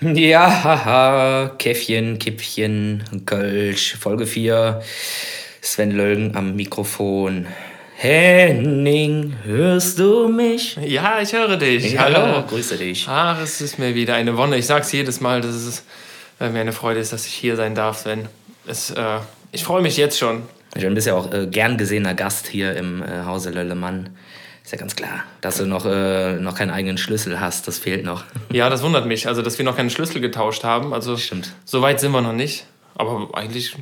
Ja, haha, Käffchen, Kippchen, Kölsch, Folge 4. Sven Lölgen am Mikrofon. Henning, hörst du mich? Ja, ich höre dich. Ja, hallo, grüße dich. Ach, es ist mir wieder eine Wonne. Ich sag's jedes Mal, dass es äh, mir eine Freude ist, dass ich hier sein darf, Sven. Es, äh, ich freue mich jetzt schon. Du bist ja auch äh, gern gesehener Gast hier im äh, Hause Löllemann. Ist ja ganz klar, dass du noch, äh, noch keinen eigenen Schlüssel hast. Das fehlt noch. Ja, das wundert mich. Also, dass wir noch keinen Schlüssel getauscht haben. Also, Stimmt. so weit sind wir noch nicht. Aber eigentlich.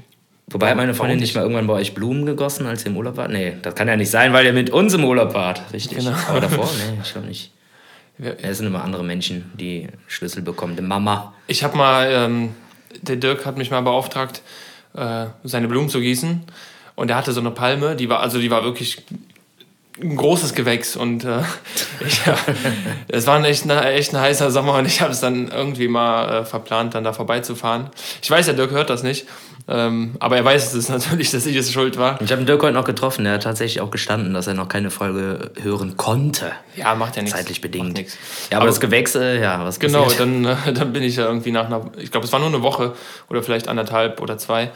Wobei hat meine Freundin nicht mal irgendwann bei euch Blumen gegossen, als ihr im Urlaub wart? Nee, das kann ja nicht sein, weil ihr mit uns im Urlaub wart. Richtig. Genau. Aber davor? Nee, ich glaube nicht. Wir- Es sind immer andere Menschen, die Schlüssel bekommen. Die Mama. Ich habe mal, ähm, der Dirk hat mich mal beauftragt, äh, seine Blumen zu gießen. Und er hatte so eine Palme, die war, also die war wirklich ein großes Gewächs. Und äh, ich, ja, es war ein echt, ein echt ein heißer Sommer und ich habe es dann irgendwie mal äh, verplant, dann da vorbeizufahren. Ich weiß, der Dirk hört das nicht. Ähm, aber er weiß es natürlich, dass ich es schuld war. Ich habe den Dirk heute noch getroffen. Der hat tatsächlich auch gestanden, dass er noch keine Folge hören konnte. Ja, macht ja nichts. Zeitlich bedingt. nix. Ja, aber, das Gewächs, äh, ja, was Genau, dann, äh, dann bin ich ja irgendwie nach einer, ich glaube, es war nur eine Woche oder vielleicht anderthalb oder zwei,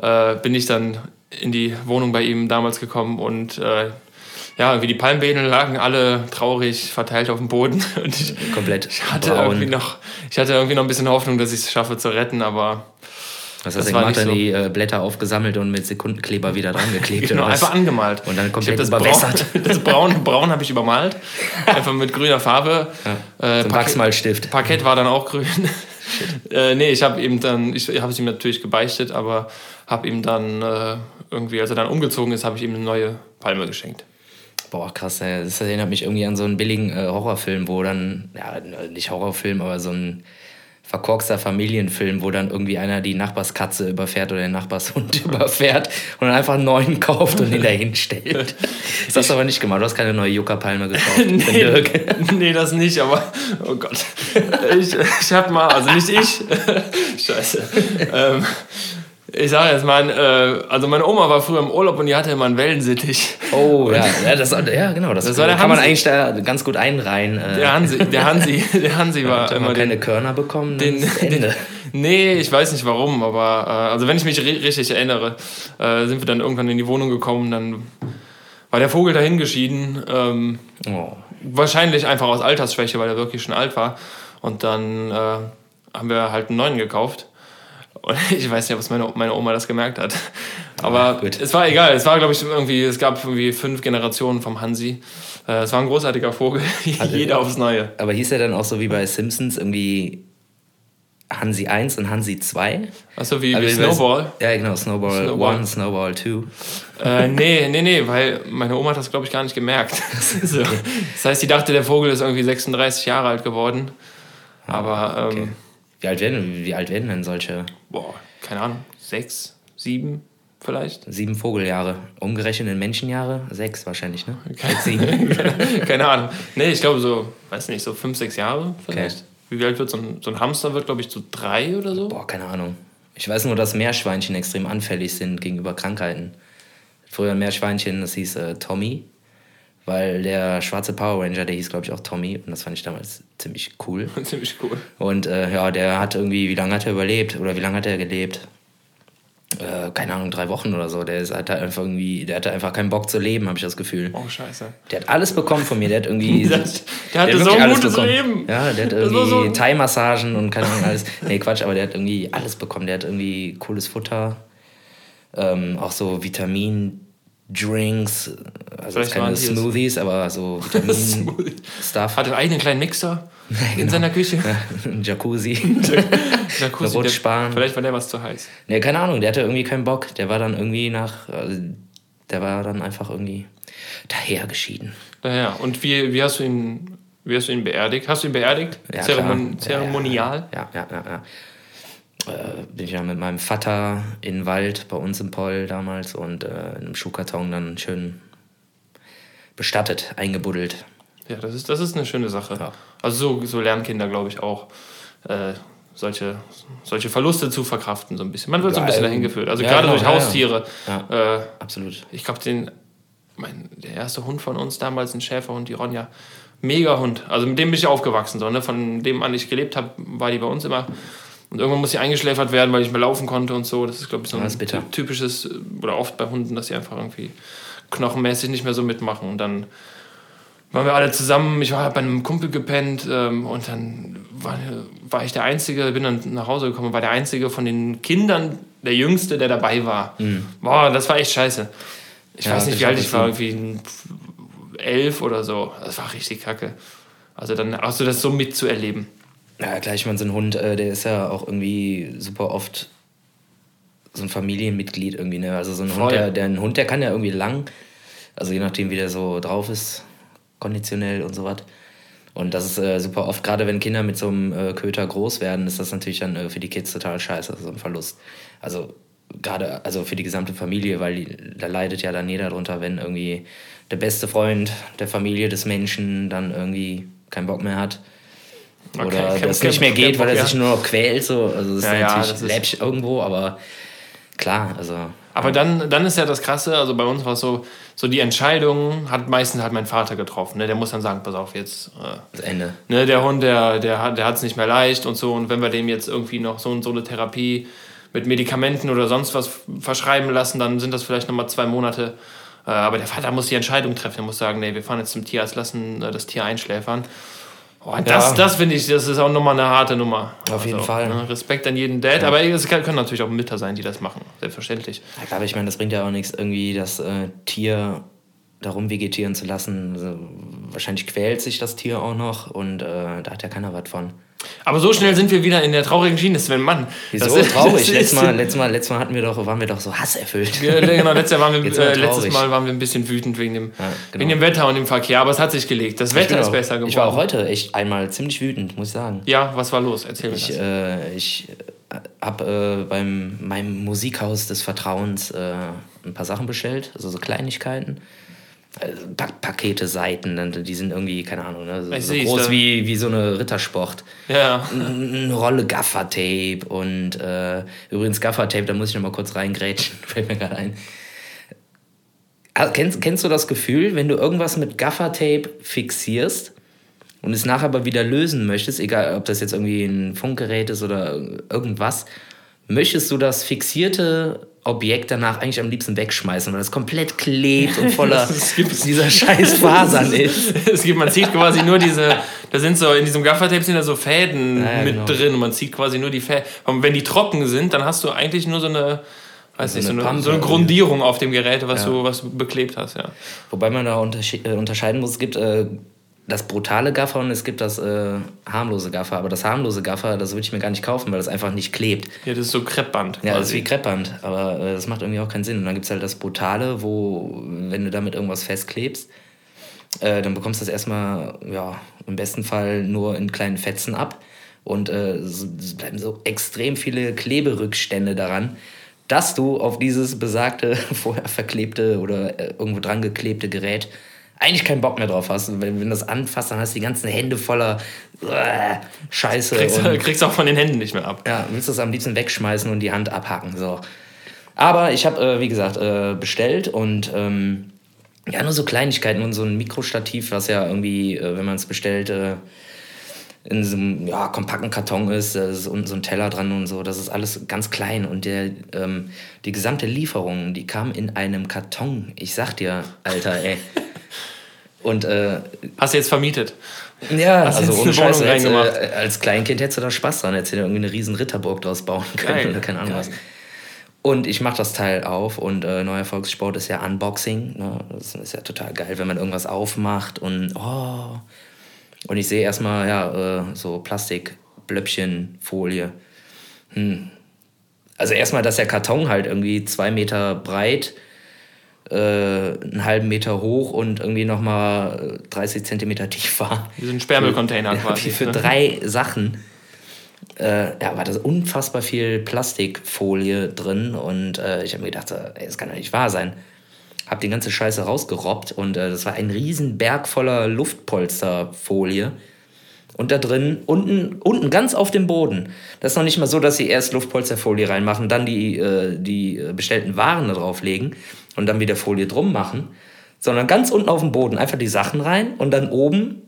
äh, bin ich dann in die Wohnung bei ihm damals gekommen und äh, ja, irgendwie die Palmwedel lagen alle traurig verteilt auf dem Boden und ich, Komplett ich hatte braun. irgendwie noch, ich hatte irgendwie noch ein bisschen Hoffnung, dass ich es schaffe zu retten, aber Was hast du gemacht? Dann so. die äh, Blätter aufgesammelt und mit Sekundenkleber wieder dran geklebt. genau, einfach angemalt. Und dann komplett das überwässert. Braun, das Braun, Braun habe ich übermalt, einfach mit grüner Farbe. Äh, So Wachsmalstift. Parkett war dann auch grün. äh, nee, ich habe ihm dann, ich habe es ihm natürlich gebeichtet, aber habe ihm dann äh, irgendwie, als er dann umgezogen ist, habe ich ihm eine neue Palme geschenkt. Boah, krass, ey. das erinnert mich irgendwie an so einen billigen äh, Horrorfilm, wo dann, ja, nicht Horrorfilm, aber so ein verkorkster Familienfilm, wo dann irgendwie einer die Nachbarskatze überfährt oder den Nachbarshund überfährt und dann einfach einen neuen kauft und den dahin stellt. Das hast du aber nicht gemacht, du hast keine neue Yucca-Palme gekauft. nee, nee, das nicht, aber oh Gott. Ich, ich habe mal, also nicht ich, scheiße. Ähm, ich sage jetzt mal, äh, also meine Oma war früher im Urlaub und die hatte immer einen Wellensittich. Oh, ja, ja, das, ja, genau, das, Das war der kann man Hansi. eigentlich da ganz gut einreihen. Äh, Der Hansi, der Hansi, der Hansi war wenn immer man den, keine Körner bekommen, den, Ende. den, nee, ich weiß nicht warum, aber äh, also wenn ich mich ri- richtig erinnere, äh, sind wir dann irgendwann in die Wohnung gekommen, dann war der Vogel dahin geschieden. Ähm, Oh. wahrscheinlich einfach aus Altersschwäche, weil er wirklich schon alt war. Und dann äh, haben wir halt einen neuen gekauft. Und ich weiß nicht, ob meine, meine Oma das gemerkt hat. Aber gut. es war egal. Es war, glaube ich, irgendwie, es gab irgendwie fünf Generationen vom Hansi. Äh, es war ein großartiger Vogel. Jeder aufs Neue. Aber hieß er dann auch so wie bei Simpsons irgendwie Hansi 1 und Hansi 2? Achso, wie, Also wie weiß- Snowball. Ja, genau, Snowball, Snowball. 1, Snowball 2. Äh, nee, nee, nee, weil meine Oma hat das, glaube ich, gar nicht gemerkt. so. Das heißt, sie dachte, der Vogel ist irgendwie 36 Jahre alt geworden. Aber, ähm, Okay. Wie alt, werden, wie alt werden denn solche boah, keine Ahnung, sechs, sieben vielleicht? sieben Vogeljahre? Umgerechnet in Menschenjahre? Sechs wahrscheinlich, ne? Keine, Sieben. keine Ahnung. Nee, ich glaube so, weiß nicht, so fünf, sechs Jahre vielleicht. Wie alt wird so ein, so ein Hamster? Wird, glaube ich, so drei oder so. Boah, keine Ahnung. Ich weiß nur, dass Meerschweinchen extrem anfällig sind gegenüber Krankheiten. Früher ein Meerschweinchen, das hieß äh, Tommy, weil der schwarze Power Ranger, der hieß, glaube ich, auch Tommy. Und das fand ich damals ziemlich cool. Ziemlich cool. Und äh, ja, der hat irgendwie, wie lange hat er überlebt? Oder wie lange hat er gelebt? Äh, keine Ahnung, drei Wochen oder so. Der ist, hat einfach irgendwie, der hatte einfach keinen Bock zu leben, habe ich das Gefühl. Oh, scheiße. Der hat alles bekommen von mir. Der hat irgendwie. Der, der hatte hat so ein gutes bekommen. Leben. Ja, der hat Das irgendwie so- Thai-Massagen und keine Ahnung alles. Nee, Quatsch, aber der hat irgendwie alles bekommen. Der hat irgendwie cooles Futter. Ähm, auch so Vitamin-Drinks. Also Vielleicht keine. Smoothies, aber so Vitamin-Stuff. Hat einen eigenen kleinen Mixer in seiner Küche. Ein Jacuzzi. Jacuzzi, der, Rutschbahn. vielleicht war der was zu heiß. Nee, keine Ahnung, der hatte irgendwie keinen Bock. Der war dann irgendwie nach. Also, der war dann einfach irgendwie dahergeschieden. Naja, und wie, wie, hast du ihn, wie hast du ihn beerdigt? Hast du ihn beerdigt? Ja, Zeremon klar. Zeremonial? Ja, ja, ja, ja. Äh, bin ich ja mit meinem Vater in den Wald bei uns im Poll damals und äh, in einem Schuhkarton dann schön bestattet, eingebuddelt. Ja, das ist, das ist eine schöne Sache. Ja. Also so, so lernen Kinder, glaube ich, auch äh, solche, solche Verluste zu verkraften, so ein bisschen. Man wird so ein bisschen dahin geführt. Also ja, gerade genau, durch. Haustiere. Ja, Äh, absolut. ich glaube, den, mein, der erste Hund von uns damals, ein Schäferhund, die Ronja, Mega Hund. Also mit dem bin ich aufgewachsen. So, ne? Von dem an ich gelebt habe, war die bei uns immer. Und irgendwann muss sie eingeschläfert werden, weil ich mehr laufen konnte und so. Das ist, glaube ich, so ein typisches, oder oft bei Hunden, dass sie einfach irgendwie knochenmäßig nicht mehr so mitmachen. Und dann waren wir alle zusammen. Ich war bei einem Kumpel gepennt ähm, und dann war, war, ich der Einzige, bin dann nach Hause gekommen, war der Einzige von den Kindern, der Jüngste, der dabei war. Mhm. Boah, das war echt scheiße. Ich ja, weiß nicht, wie alt ich war, irgendwie elf oder so. Das war richtig kacke. Also dann hast du das so mitzuerleben. Ja, klar, ich meine, so ein Hund, äh, der ist ja auch irgendwie super oft so ein Familienmitglied irgendwie, ne? Also so ein Voll. Hund, der, der, ein Hund, der kann ja irgendwie lang, also je nachdem, wie der so drauf ist, konditionell und so was. Und das ist äh, super oft, gerade wenn Kinder mit so einem äh, Köter groß werden, ist das natürlich dann äh, für die Kids total scheiße, so ein Verlust. Also gerade also für die gesamte Familie, weil die, da leidet ja dann jeder drunter, wenn irgendwie der beste Freund der Familie des Menschen dann irgendwie keinen Bock mehr hat oder okay, das nicht mehr geht, weil er sich nur noch quält. So. Also das ja, ist natürlich ja, läppisch irgendwo, aber klar, also. Aber dann, dann ist ja das Krasse, also bei uns war es so, so die Entscheidung hat meistens halt mein Vater getroffen. Ne? Der muss dann sagen, pass auf, jetzt. Äh, das Ende. Ne, der Hund, der, der, hat, der hat es nicht mehr leicht und so. Und wenn wir dem jetzt irgendwie noch so und so eine Therapie mit Medikamenten oder sonst was verschreiben lassen, dann sind das vielleicht nochmal zwei Monate. Äh, aber der Vater muss die Entscheidung treffen. Er muss sagen, nee, wir fahren jetzt zum Tierarzt, lassen äh, das Tier einschläfern. Oh, das, ja. das finde ich, das ist auch nochmal eine harte Nummer. Auf also, jeden Fall. Ne, Respekt an jeden Dad, ja. aber es können natürlich auch Mütter sein, die das machen, selbstverständlich. Ja, aber ich meine, das bringt ja auch nichts, irgendwie das äh, Tier darum vegetieren zu lassen. Also, wahrscheinlich quält sich das Tier auch noch und äh, da hat ja keiner was von. Aber so schnell sind wir wieder in der traurigen Schiene, Sven Mann. Wieso das ist, traurig? Das letztes, Mal, letztes, Mal, letztes Mal hatten wir doch, waren wir doch so hasserfüllt. Ja, genau, letztes, Mal waren wir, äh, letztes Mal waren wir ein bisschen wütend wegen dem, ja, genau. wegen dem Wetter und dem Verkehr, aber es hat sich gelegt. Das Wetter ist besser geworden. Ich war auch heute echt einmal ziemlich wütend, muss ich sagen. Ja, was war los? Erzähl mir ich, das. Äh, ich habe äh, beim meinem Musikhaus des Vertrauens äh, ein paar Sachen bestellt, also so Kleinigkeiten. Pakete Seiten, die sind irgendwie, keine Ahnung, ne, so, so groß wie, wie so eine Rittersport. Ja. Eine Rolle Gaffertape und äh, übrigens Gaffertape, da muss ich noch mal kurz reingrätschen, fällt mir gerade ein. Also, kennst, kennst du das Gefühl, wenn du irgendwas mit Gaffertape fixierst und es nachher aber wieder lösen möchtest, egal ob das jetzt irgendwie ein Funkgerät ist oder irgendwas, möchtest du das fixierte Objekt danach eigentlich am liebsten wegschmeißen, weil das komplett klebt und voller dieser scheiß Fasern ist. es gibt, man sieht quasi nur diese, da sind so, in diesem Gaffertape sind da so Fäden ja, mit genau. drin und man sieht quasi nur die Fäden. Und wenn die trocken sind, dann hast du eigentlich nur so eine, weiß so nicht, so eine, so eine Grundierung auf dem Gerät, was, ja. du, was du beklebt hast, ja. Wobei man da äh, unterscheiden muss, es gibt äh, das brutale Gaffer und es gibt das äh, harmlose Gaffer. Aber das harmlose Gaffer, das würde ich mir gar nicht kaufen, weil das einfach nicht klebt. Ja, das ist so Kreppband. Ja, das ist wie Kreppband. Aber äh, das macht irgendwie auch keinen Sinn. Und dann gibt es halt das brutale, wo, wenn du damit irgendwas festklebst, äh, dann bekommst du das erstmal, ja, im besten Fall nur in kleinen Fetzen ab. Und äh, es bleiben so extrem viele Kleberückstände daran, dass du auf dieses besagte, vorher verklebte oder äh, irgendwo dran geklebte Gerät eigentlich keinen Bock mehr drauf hast. Wenn, wenn du das anfasst, dann hast du die ganzen Hände voller äh, Scheiße. Kriegst, und, kriegst auch von den Händen nicht mehr ab. Ja, willst du es am liebsten wegschmeißen und die Hand abhacken. So. Aber ich habe, äh, wie gesagt, äh, bestellt und ähm, ja, nur so Kleinigkeiten und so ein Mikrostativ, was ja irgendwie, äh, wenn man es bestellt, äh, in so einem ja, kompakten Karton ist, da ist unten so ein Teller dran und so. Das ist alles ganz klein. Und der, ähm, die gesamte Lieferung, die kam in einem Karton. Ich sag dir, Alter, ey. Und, äh, Hast du jetzt vermietet? Ja, Hast also ohne Scheiße. Jetzt, äh, als Kleinkind hättest du da Spaß dran, hättest du irgendwie eine riesen Ritterburg draus bauen können Geil. oder keine Ahnung Geil. was. Und ich mache das Teil auf und äh, neuer Volkssport ist ja Unboxing. Ne? Das ist ja total geil, wenn man irgendwas aufmacht und oh. Und ich sehe erstmal ja, äh, so Plastikblöppchen, Folie. Hm. Also erstmal, dass der Karton halt irgendwie zwei Meter breit äh, einen halben Meter hoch und irgendwie nochmal 30 Zentimeter tief war. Wie so ein Sperrmüllcontainer quasi. Für ne? drei Sachen. Äh, ja, war da unfassbar viel Plastikfolie drin und äh, ich habe mir gedacht, ey, das kann doch nicht wahr sein. Hab die ganze Scheiße rausgerobbt und äh, das war ein riesen Berg voller Luftpolsterfolie. Und da drin, unten, unten ganz auf dem Boden. Das ist noch nicht mal so, dass sie erst Luftpolsterfolie reinmachen, dann die, äh, die bestellten Waren da drauflegen und dann wieder Folie drum machen, sondern ganz unten auf dem Boden einfach die Sachen rein und dann oben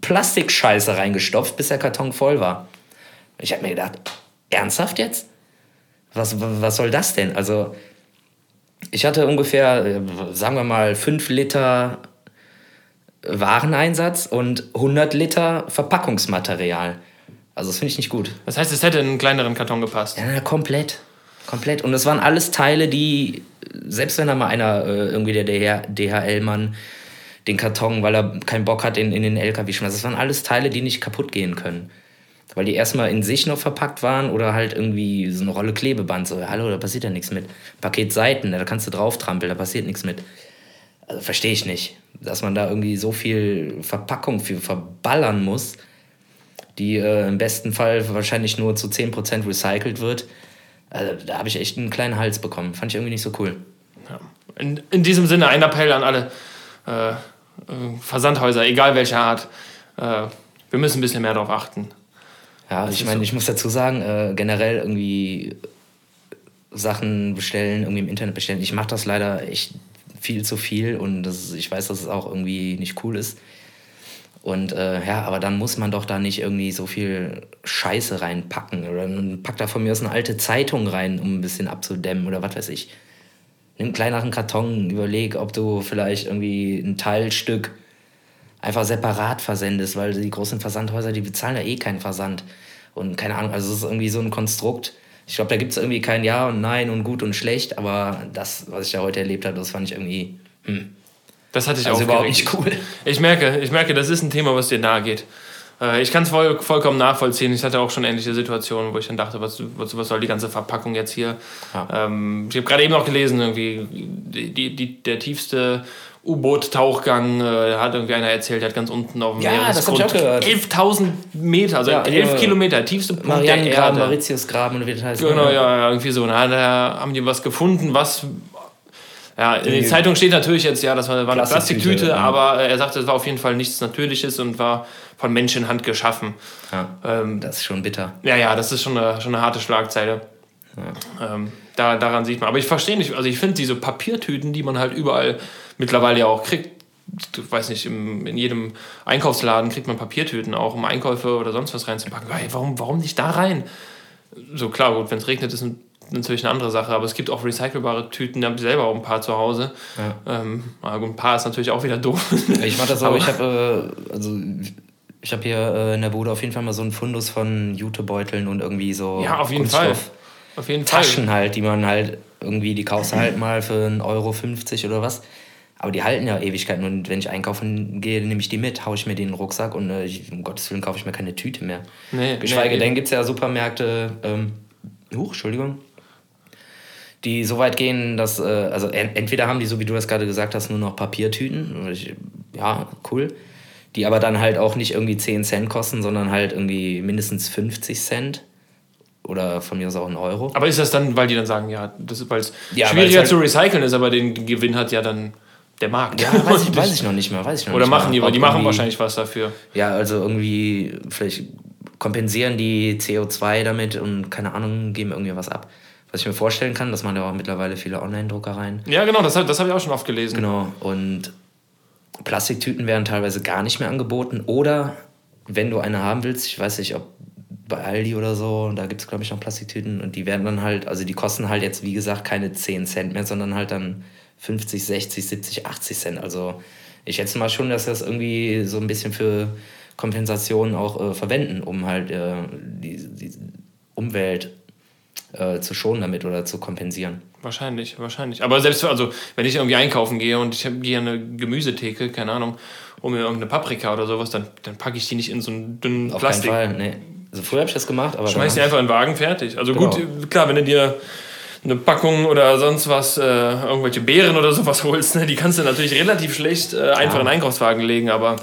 Plastikscheiße reingestopft, bis der Karton voll war. Ich habe mir gedacht, ernsthaft jetzt? Was, was soll das denn? Also, ich hatte ungefähr, äh, sagen wir mal, 5 Liter Wareneinsatz und 100 Liter Verpackungsmaterial. Also das finde ich nicht gut. Das heißt, es hätte in einen kleineren Karton gepasst. Ja, komplett. Komplett. Und das waren alles Teile, die, selbst wenn da mal einer, äh, irgendwie der DHL-Mann, den Karton, weil er keinen Bock hat, in, in den LKW schmeißt, das waren alles Teile, die nicht kaputt gehen können. Weil die erstmal in sich noch verpackt waren oder halt irgendwie so eine Rolle Klebeband. So, hallo, da passiert ja nichts mit. Paket Seiten, da kannst du drauf trampeln, da passiert nichts mit. Also verstehe ich nicht, dass man da irgendwie so viel Verpackung für verballern muss, die äh, im besten Fall wahrscheinlich nur zu 10% recycelt wird. Also da habe ich echt einen kleinen Hals bekommen. Fand ich irgendwie nicht so cool. Ja. In, in diesem Sinne ein Appell an alle äh, äh Versandhäuser, egal welcher Art. Äh, wir müssen ein bisschen mehr darauf achten. Ja, das ich meine, so. ich muss dazu sagen, äh, generell irgendwie Sachen bestellen, irgendwie im Internet bestellen. Ich mache das leider echt viel zu viel und das, ich weiß, dass es auch irgendwie nicht cool ist. Und äh, ja, aber dann muss man doch da nicht irgendwie so viel Scheiße reinpacken. Oder dann pack da von mir aus eine alte Zeitung rein, um ein bisschen abzudämmen oder was weiß ich. Nimm einen kleineren Karton, überleg, ob du vielleicht irgendwie ein Teilstück einfach separat versendest, weil die großen Versandhäuser, die bezahlen ja eh keinen Versand. Und keine Ahnung, also es ist irgendwie so ein Konstrukt. Ich glaube, da gibt es irgendwie kein Ja und Nein und gut und schlecht, aber das, was ich da heute erlebt habe, das fand ich irgendwie. Hm. Das hatte ich also auch überhaupt nicht cool. Ich merke, ich merke, das ist ein Thema, was dir nahe geht. Äh, ich kann es voll, vollkommen nachvollziehen. Ich hatte auch schon ähnliche Situationen, wo ich dann dachte, was, was, soll die ganze Verpackung jetzt hier? Ja. Ähm, ich habe gerade eben noch gelesen, irgendwie die, die, der tiefste U-Boot-Tauchgang, äh, hat irgendwie einer erzählt, der hat ganz unten auf dem ja, Meeresgrund 11.000 Meter, also ja, 11 Kilometer, tiefste Punkt der Erde. Mauritiusgraben und wie das heißt. Genau, ja, ja, irgendwie so. Da haben die was gefunden, was ja, in der Zeitung steht natürlich jetzt, ja, das war, war eine Plastiktüte, ja. aber er sagte, es war auf jeden Fall nichts Natürliches und war von Menschenhand geschaffen. Ja, ähm, das ist schon bitter. Ja, ja, das ist schon eine, schon eine harte Schlagzeile. Ja. Ähm, da, daran sieht man. Aber ich verstehe nicht, also ich finde diese Papiertüten, die man halt überall mittlerweile ja auch kriegt, ich weiß nicht, im, in jedem Einkaufsladen kriegt man Papiertüten auch, um Einkäufe oder sonst was reinzupacken. Hey, warum, warum nicht da rein? So klar, gut, wenn es regnet, ist natürlich eine andere Sache, aber es gibt auch recycelbare Tüten, da habe ich selber auch ein paar zu Hause. Ja. Ähm, ein paar ist natürlich auch wieder doof. Ich mache das auch, ich habe äh, also ich habe hier äh, in der Bude auf jeden Fall mal so einen Fundus von Jutebeuteln und irgendwie so ja, auf jeden Fall. Auf jeden Taschen Fall. halt, die man halt irgendwie, die kaufst du halt mal für 1,50 Euro oder was. Aber die halten ja Ewigkeiten. Und wenn ich einkaufen gehe, nehme ich die mit, haue ich mir den in den Rucksack und äh, um Gottes Willen kaufe ich mir keine Tüte mehr. Nee, Geschweige nee, denn gibt es ja Supermärkte, ähm, huch, Entschuldigung, die so weit gehen, dass, äh, also entweder haben die, so wie du das gerade gesagt hast, nur noch Papiertüten, ich, ja, cool, die aber dann halt auch nicht irgendwie 10 Cent kosten, sondern halt irgendwie mindestens 50 Cent. Oder von mir aus auch ein Euro. Aber ist das dann, weil die dann sagen, ja, das ist, weil es ja, schwieriger halt zu recyceln ist, aber den Gewinn hat ja dann der Markt. Ja, weiß ich, weiß ich noch nicht mehr. Weiß ich noch Oder nicht machen die, weil die machen wahrscheinlich was dafür. Ja, also irgendwie, vielleicht kompensieren die CO2 damit und keine Ahnung, geben irgendwie was ab. Was ich mir vorstellen kann, dass man ja auch mittlerweile viele Online-Druckereien. Ja, genau, das, das habe ich auch schon oft gelesen. Genau, und Plastiktüten werden teilweise gar nicht mehr angeboten. Oder wenn du eine haben willst, ich weiß nicht, ob bei Aldi oder so, da gibt es, glaube ich, noch Plastiktüten und die werden dann halt, also die kosten halt jetzt, wie gesagt, keine 10 Cent mehr, sondern halt dann 50, 60, 70, 80 Cent. Also ich schätze mal schon, dass das irgendwie so ein bisschen für Kompensation auch äh, verwenden, um halt äh, die, die Umwelt äh, zu schonen damit oder zu kompensieren. Wahrscheinlich, wahrscheinlich. Aber selbst, also wenn ich irgendwie einkaufen gehe und ich gehe eine Gemüsetheke, keine Ahnung, um mir irgendeine Paprika oder sowas, dann, dann packe ich die nicht in so einen dünnen Auf Plastik. Auf keinen Fall, nee. Also früher habe ich das gemacht, aber... Schmeiß die einfach in den Wagen, fertig. Also genau. gut, klar, wenn du dir eine Packung oder sonst was, äh, irgendwelche Beeren oder sowas holst, ne, die kannst du natürlich relativ schlecht äh, einfach ja. in den Einkaufswagen legen, aber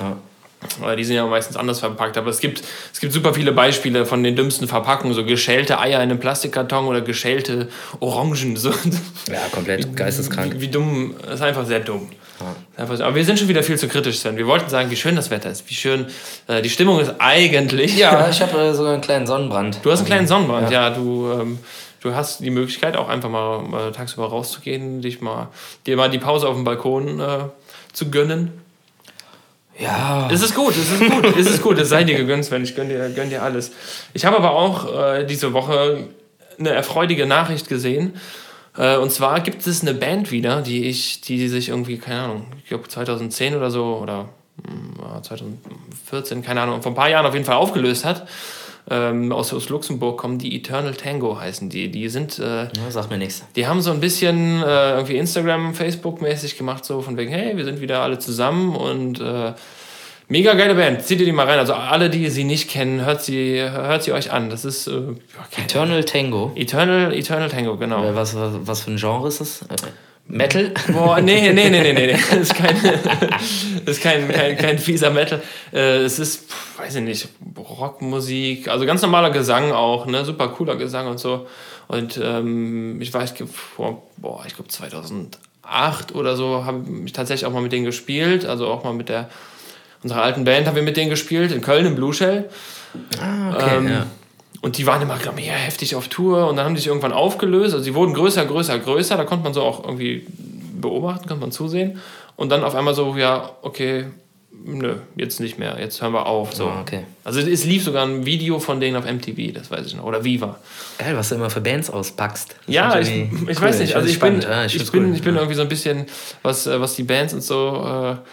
ja. die sind ja meistens anders verpackt. Aber es gibt, es gibt super viele Beispiele von den dümmsten Verpackungen, so geschälte Eier in einem Plastikkarton oder geschälte Orangen. So. Ja, komplett geisteskrank. Wie, wie dumm, das ist einfach sehr dumm. Ja. Aber wir sind schon wieder viel zu kritisch, Sven. Wir wollten sagen, wie schön das Wetter ist, wie schön äh, die Stimmung ist eigentlich. Ja, ich habe äh, sogar einen kleinen Sonnenbrand. Du hast einen kleinen Sonnenbrand, ja. ja du ähm, du hast die Möglichkeit auch einfach mal, mal tagsüber rauszugehen, dich mal, dir mal die Pause auf dem Balkon äh, zu gönnen. Ja. Es ist gut, es ist gut, es ist gut, es sei dir gegönnt, Sven, ich gönn dir, gönn dir alles. Ich habe aber auch äh, diese Woche eine erfreuliche Nachricht gesehen. Äh, und zwar gibt es eine Band wieder, die ich, die sich irgendwie, keine Ahnung, ich glaube 2010 oder so oder 2014, hm, keine Ahnung, vor ein paar Jahren auf jeden Fall aufgelöst hat. Ähm, aus, aus Luxemburg kommen die Eternal Tango heißen die. Die sind. Äh, ja, sagt mir nichts. Die haben so ein bisschen äh, irgendwie Instagram, Facebook-mäßig gemacht, so von wegen, hey, wir sind wieder alle zusammen und äh, mega geile Band. Zieht ihr die mal rein. Also alle, die sie nicht kennen, hört sie, hört sie euch an. Das ist. Äh, Eternal Tango. Eternal, Eternal Tango, genau. Was, was, was für ein Genre ist das? Metal? Boah, nee, nee, nee, nee, nee, Das ist kein, das ist kein, kein, kein fieser Metal. Äh, es ist, weiß ich nicht, Rockmusik, also ganz normaler Gesang auch, ne? Super cooler Gesang und so. Und ähm, ich weiß, vor, boah, ich glaube 2008 oder so habe ich tatsächlich auch mal mit denen gespielt, also auch mal mit der, unserer alten Band haben wir mit denen gespielt, in Köln im Blue Shell. Ah, okay, ähm, ja. Und die waren immer mehr heftig auf Tour und dann haben die sich irgendwann aufgelöst. Also sie wurden größer, größer, größer. Da konnte man so auch irgendwie beobachten, konnte man zusehen. Und dann auf einmal so, ja, okay, nö, jetzt nicht mehr, jetzt hören wir auf. So. Oh, okay. Also es lief sogar ein Video von denen auf MTV, das weiß ich noch, oder Viva. Geil, was du immer für Bands auspackst. Das ja, ich, ich cool. weiß nicht, also ich, bin, ja, ich, ich bin, cool. ich bin irgendwie so ein bisschen, was, äh, was die Bands und so... Äh,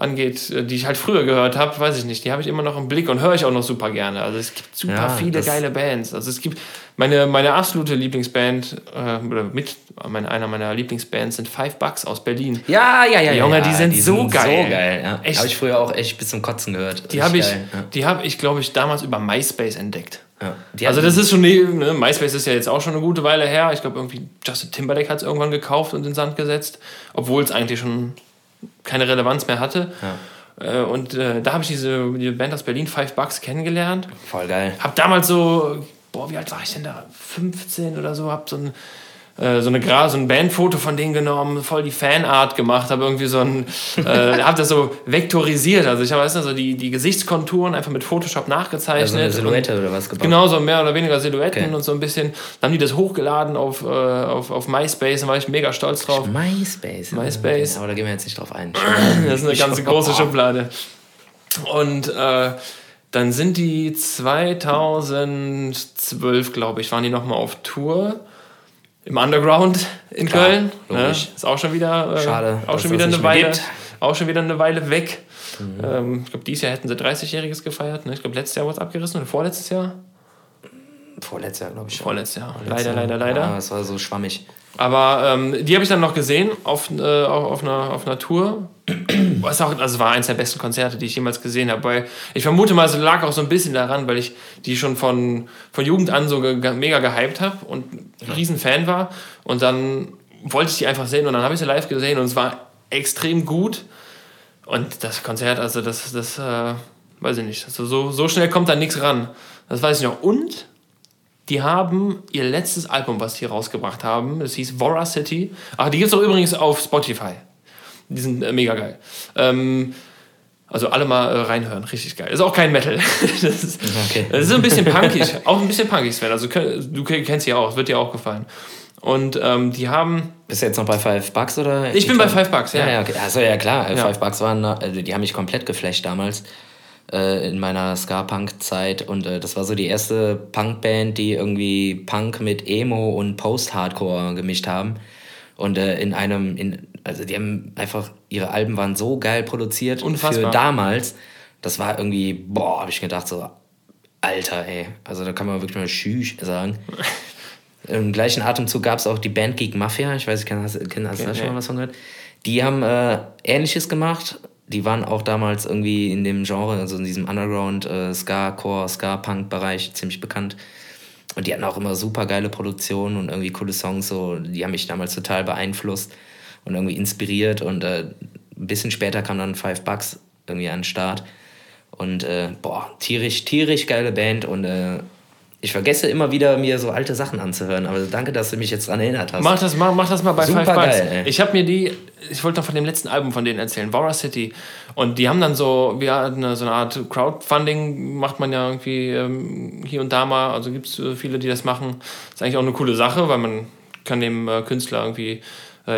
angeht, äh, die ich halt früher gehört habe, weiß ich nicht, die habe ich immer noch im Blick und höre ich auch noch super gerne. Also es gibt super ja, viele geile Bands. Also es gibt meine, meine absolute Lieblingsband, äh, oder mit meine, einer meiner Lieblingsbands sind Five Bucks aus Berlin. Ja, ja, ja. Junge, ja, die sind die so sind geil. So geil, ja. Habe ich früher auch echt bis zum Kotzen gehört. Die habe ich, ja. hab ich glaube ich, damals über MySpace entdeckt. Ja, also das ist schon, ne, MySpace ist ja jetzt auch schon eine gute Weile her. Ich glaube irgendwie Justin Timberlake hat es irgendwann gekauft und in den Sand gesetzt, obwohl es eigentlich schon keine Relevanz mehr hatte. Ja. Äh, und äh, da habe ich diese die Band aus Berlin, Five Bucks, kennengelernt. Voll geil. Hab damals so, boah, wie alt war ich denn da? 15 oder so, hab so ein äh, so, eine, so ein Bandfoto von denen genommen, voll die Fanart gemacht, habe irgendwie so ein, äh, habe das so vektorisiert, also ich habe weißt du, so die, die Gesichtskonturen einfach mit Photoshop nachgezeichnet. Also eine Silhouette oder was gebaut? Genau, so mehr oder weniger Silhouetten okay. und so ein bisschen. Dann haben die das hochgeladen auf, äh, auf, auf MySpace, da war ich mega stolz drauf. MySpace? MySpace. Aber da gehen wir jetzt nicht drauf ein. das ist eine ganz große Schublade. Und äh, dann sind die 2012, glaube ich, waren die nochmal auf Tour im Underground in Klar, Köln. Ne? Ist auch schon wieder, äh, Schade, auch schon wieder eine Weile, auch schon wieder eine Weile weg. Mhm. Ähm, ich glaube, dieses Jahr hätten sie 30-Jähriges gefeiert. Ne? Ich glaube, letztes Jahr wurde es abgerissen oder vorletztes Jahr. Vorletztes Jahr, glaube ich. Vorletztes Jahr. Leider, leider, leider. Ja, es war so schwammig. Aber ähm, die habe ich dann noch gesehen auf, äh, auf, einer, auf einer Tour. Was auch, also war eines der besten Konzerte, die ich jemals gesehen habe. Ich vermute mal, es lag auch so ein bisschen daran, weil ich die schon von, von Jugend an so ge mega gehypt habe und ein riesen Fan war. Und dann wollte ich die einfach sehen und dann habe ich sie live gesehen und es war extrem gut. Und das Konzert, also das, das äh, weiß ich nicht. Also so, so schnell kommt da nichts ran. Das weiß ich noch. Und die haben ihr letztes Album, was sie rausgebracht haben, das hieß Vora City. Ach, die gibt es auch übrigens auf Spotify. Die sind äh, mega geil. Ähm, also alle mal äh, reinhören, richtig geil. Ist auch kein Metal. das, ist, okay. das ist ein bisschen punkig, auch ein bisschen punkig, Sven. Also du kennst sie auch, wird dir auch gefallen. Und ähm, die haben. Bist du jetzt noch bei Five Bucks oder? Ich bin bei Five Bucks, ja. Ja, ja, okay. Also ja klar, ja. Five Bucks waren, also die haben mich komplett geflasht damals äh, in meiner Ska-Punk-Zeit. Und äh, das war so die erste Punk-Band, die irgendwie Punk mit Emo und Post-Hardcore gemischt haben. Und äh, in einem, in, also die haben einfach, ihre Alben waren so geil produziert Unfassbar. für damals. Das war irgendwie, boah, habe ich gedacht, so, Alter, ey. Also da kann man wirklich mal Schüch sagen. Im gleichen Atemzug gab es auch die Band Geek Mafia. Ich weiß nicht, hast, hast, hast du da schon mal was von gehört? Die haben äh, Ähnliches gemacht, die waren auch damals irgendwie in dem Genre, also in diesem Underground äh, Ska, Core, Ska, Punk-Bereich ziemlich bekannt. Und die hatten auch immer super geile Produktionen und irgendwie coole Songs, so, die haben mich damals total beeinflusst und irgendwie inspiriert. Und äh, ein bisschen später kam dann Five Bucks irgendwie an den Start. Und äh, boah, tierisch, tierisch geile Band und äh, ich vergesse immer wieder, mir so alte Sachen anzuhören, aber danke, dass du mich jetzt daran erinnert hast. Mach das, mach, mach das mal bei Super Five Bucks. Geil, ich habe mir die, ich wollte noch von dem letzten Album von denen erzählen, Vora City. Und die haben dann so, wir hatten so eine Art Crowdfunding, macht man ja irgendwie ähm, hier und da mal. Also gibt es äh, viele, die das machen. Ist eigentlich auch eine coole Sache, weil man kann dem äh, Künstler irgendwie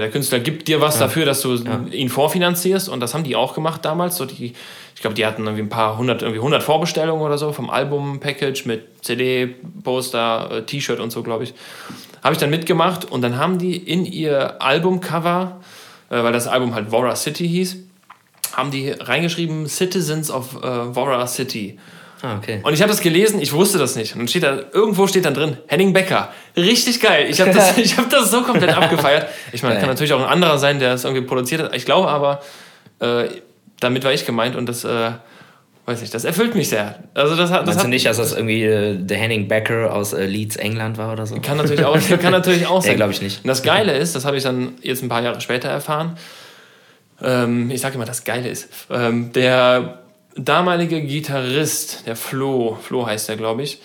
der Künstler gibt dir was ja. dafür, dass du ja. ihn vorfinanzierst und das haben die auch gemacht damals. So die, ich glaube, die hatten irgendwie ein paar hundert, irgendwie 100 Vorbestellungen oder so vom Album-Package mit CD, Poster, äh, T-Shirt und so, glaube ich. Habe ich dann mitgemacht und dann haben die in ihr Albumcover, äh, weil das Album halt Vora City hieß, haben die reingeschrieben Citizens of äh, Vora City. Ah, okay. Und ich habe das gelesen, ich wusste das nicht. Und dann steht da, irgendwo steht dann drin, Henning Becker. Richtig geil. Ich habe das, hab das so komplett abgefeiert. Ich meine, kann natürlich auch ein anderer sein, der es irgendwie produziert hat. Ich glaube aber, äh, damit war ich gemeint und das, äh, weiß nicht, das erfüllt mich sehr. Also das, das Meinst hat, du nicht, dass das irgendwie äh, der Henning Becker aus äh, Leeds, England war oder so? Kann natürlich auch, kann natürlich auch sein. Nee, glaube ich nicht. Und das Geile ist, das habe ich dann jetzt ein paar Jahre später erfahren, ähm, ich sage immer, das Geile ist, ähm, der damalige Gitarrist, der Flo, Flo heißt der, glaube ich,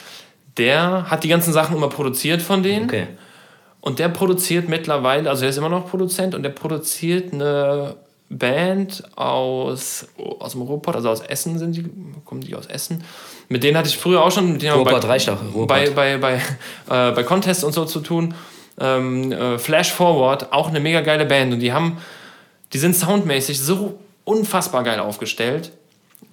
der hat die ganzen Sachen immer produziert von denen. Okay. Und der produziert mittlerweile, also er ist immer noch Produzent und der produziert eine Band aus, aus dem Ruhrpott, also aus Essen sind die, kommen die aus Essen. Mit denen hatte ich früher auch schon mit denen Ruhrpott bei, reicht auch. Ruhrpott. bei, bei, bei, äh, bei Contests und so zu tun. Ähm, äh, Flash Forward, auch eine mega geile Band und die haben, die sind soundmäßig so unfassbar geil aufgestellt.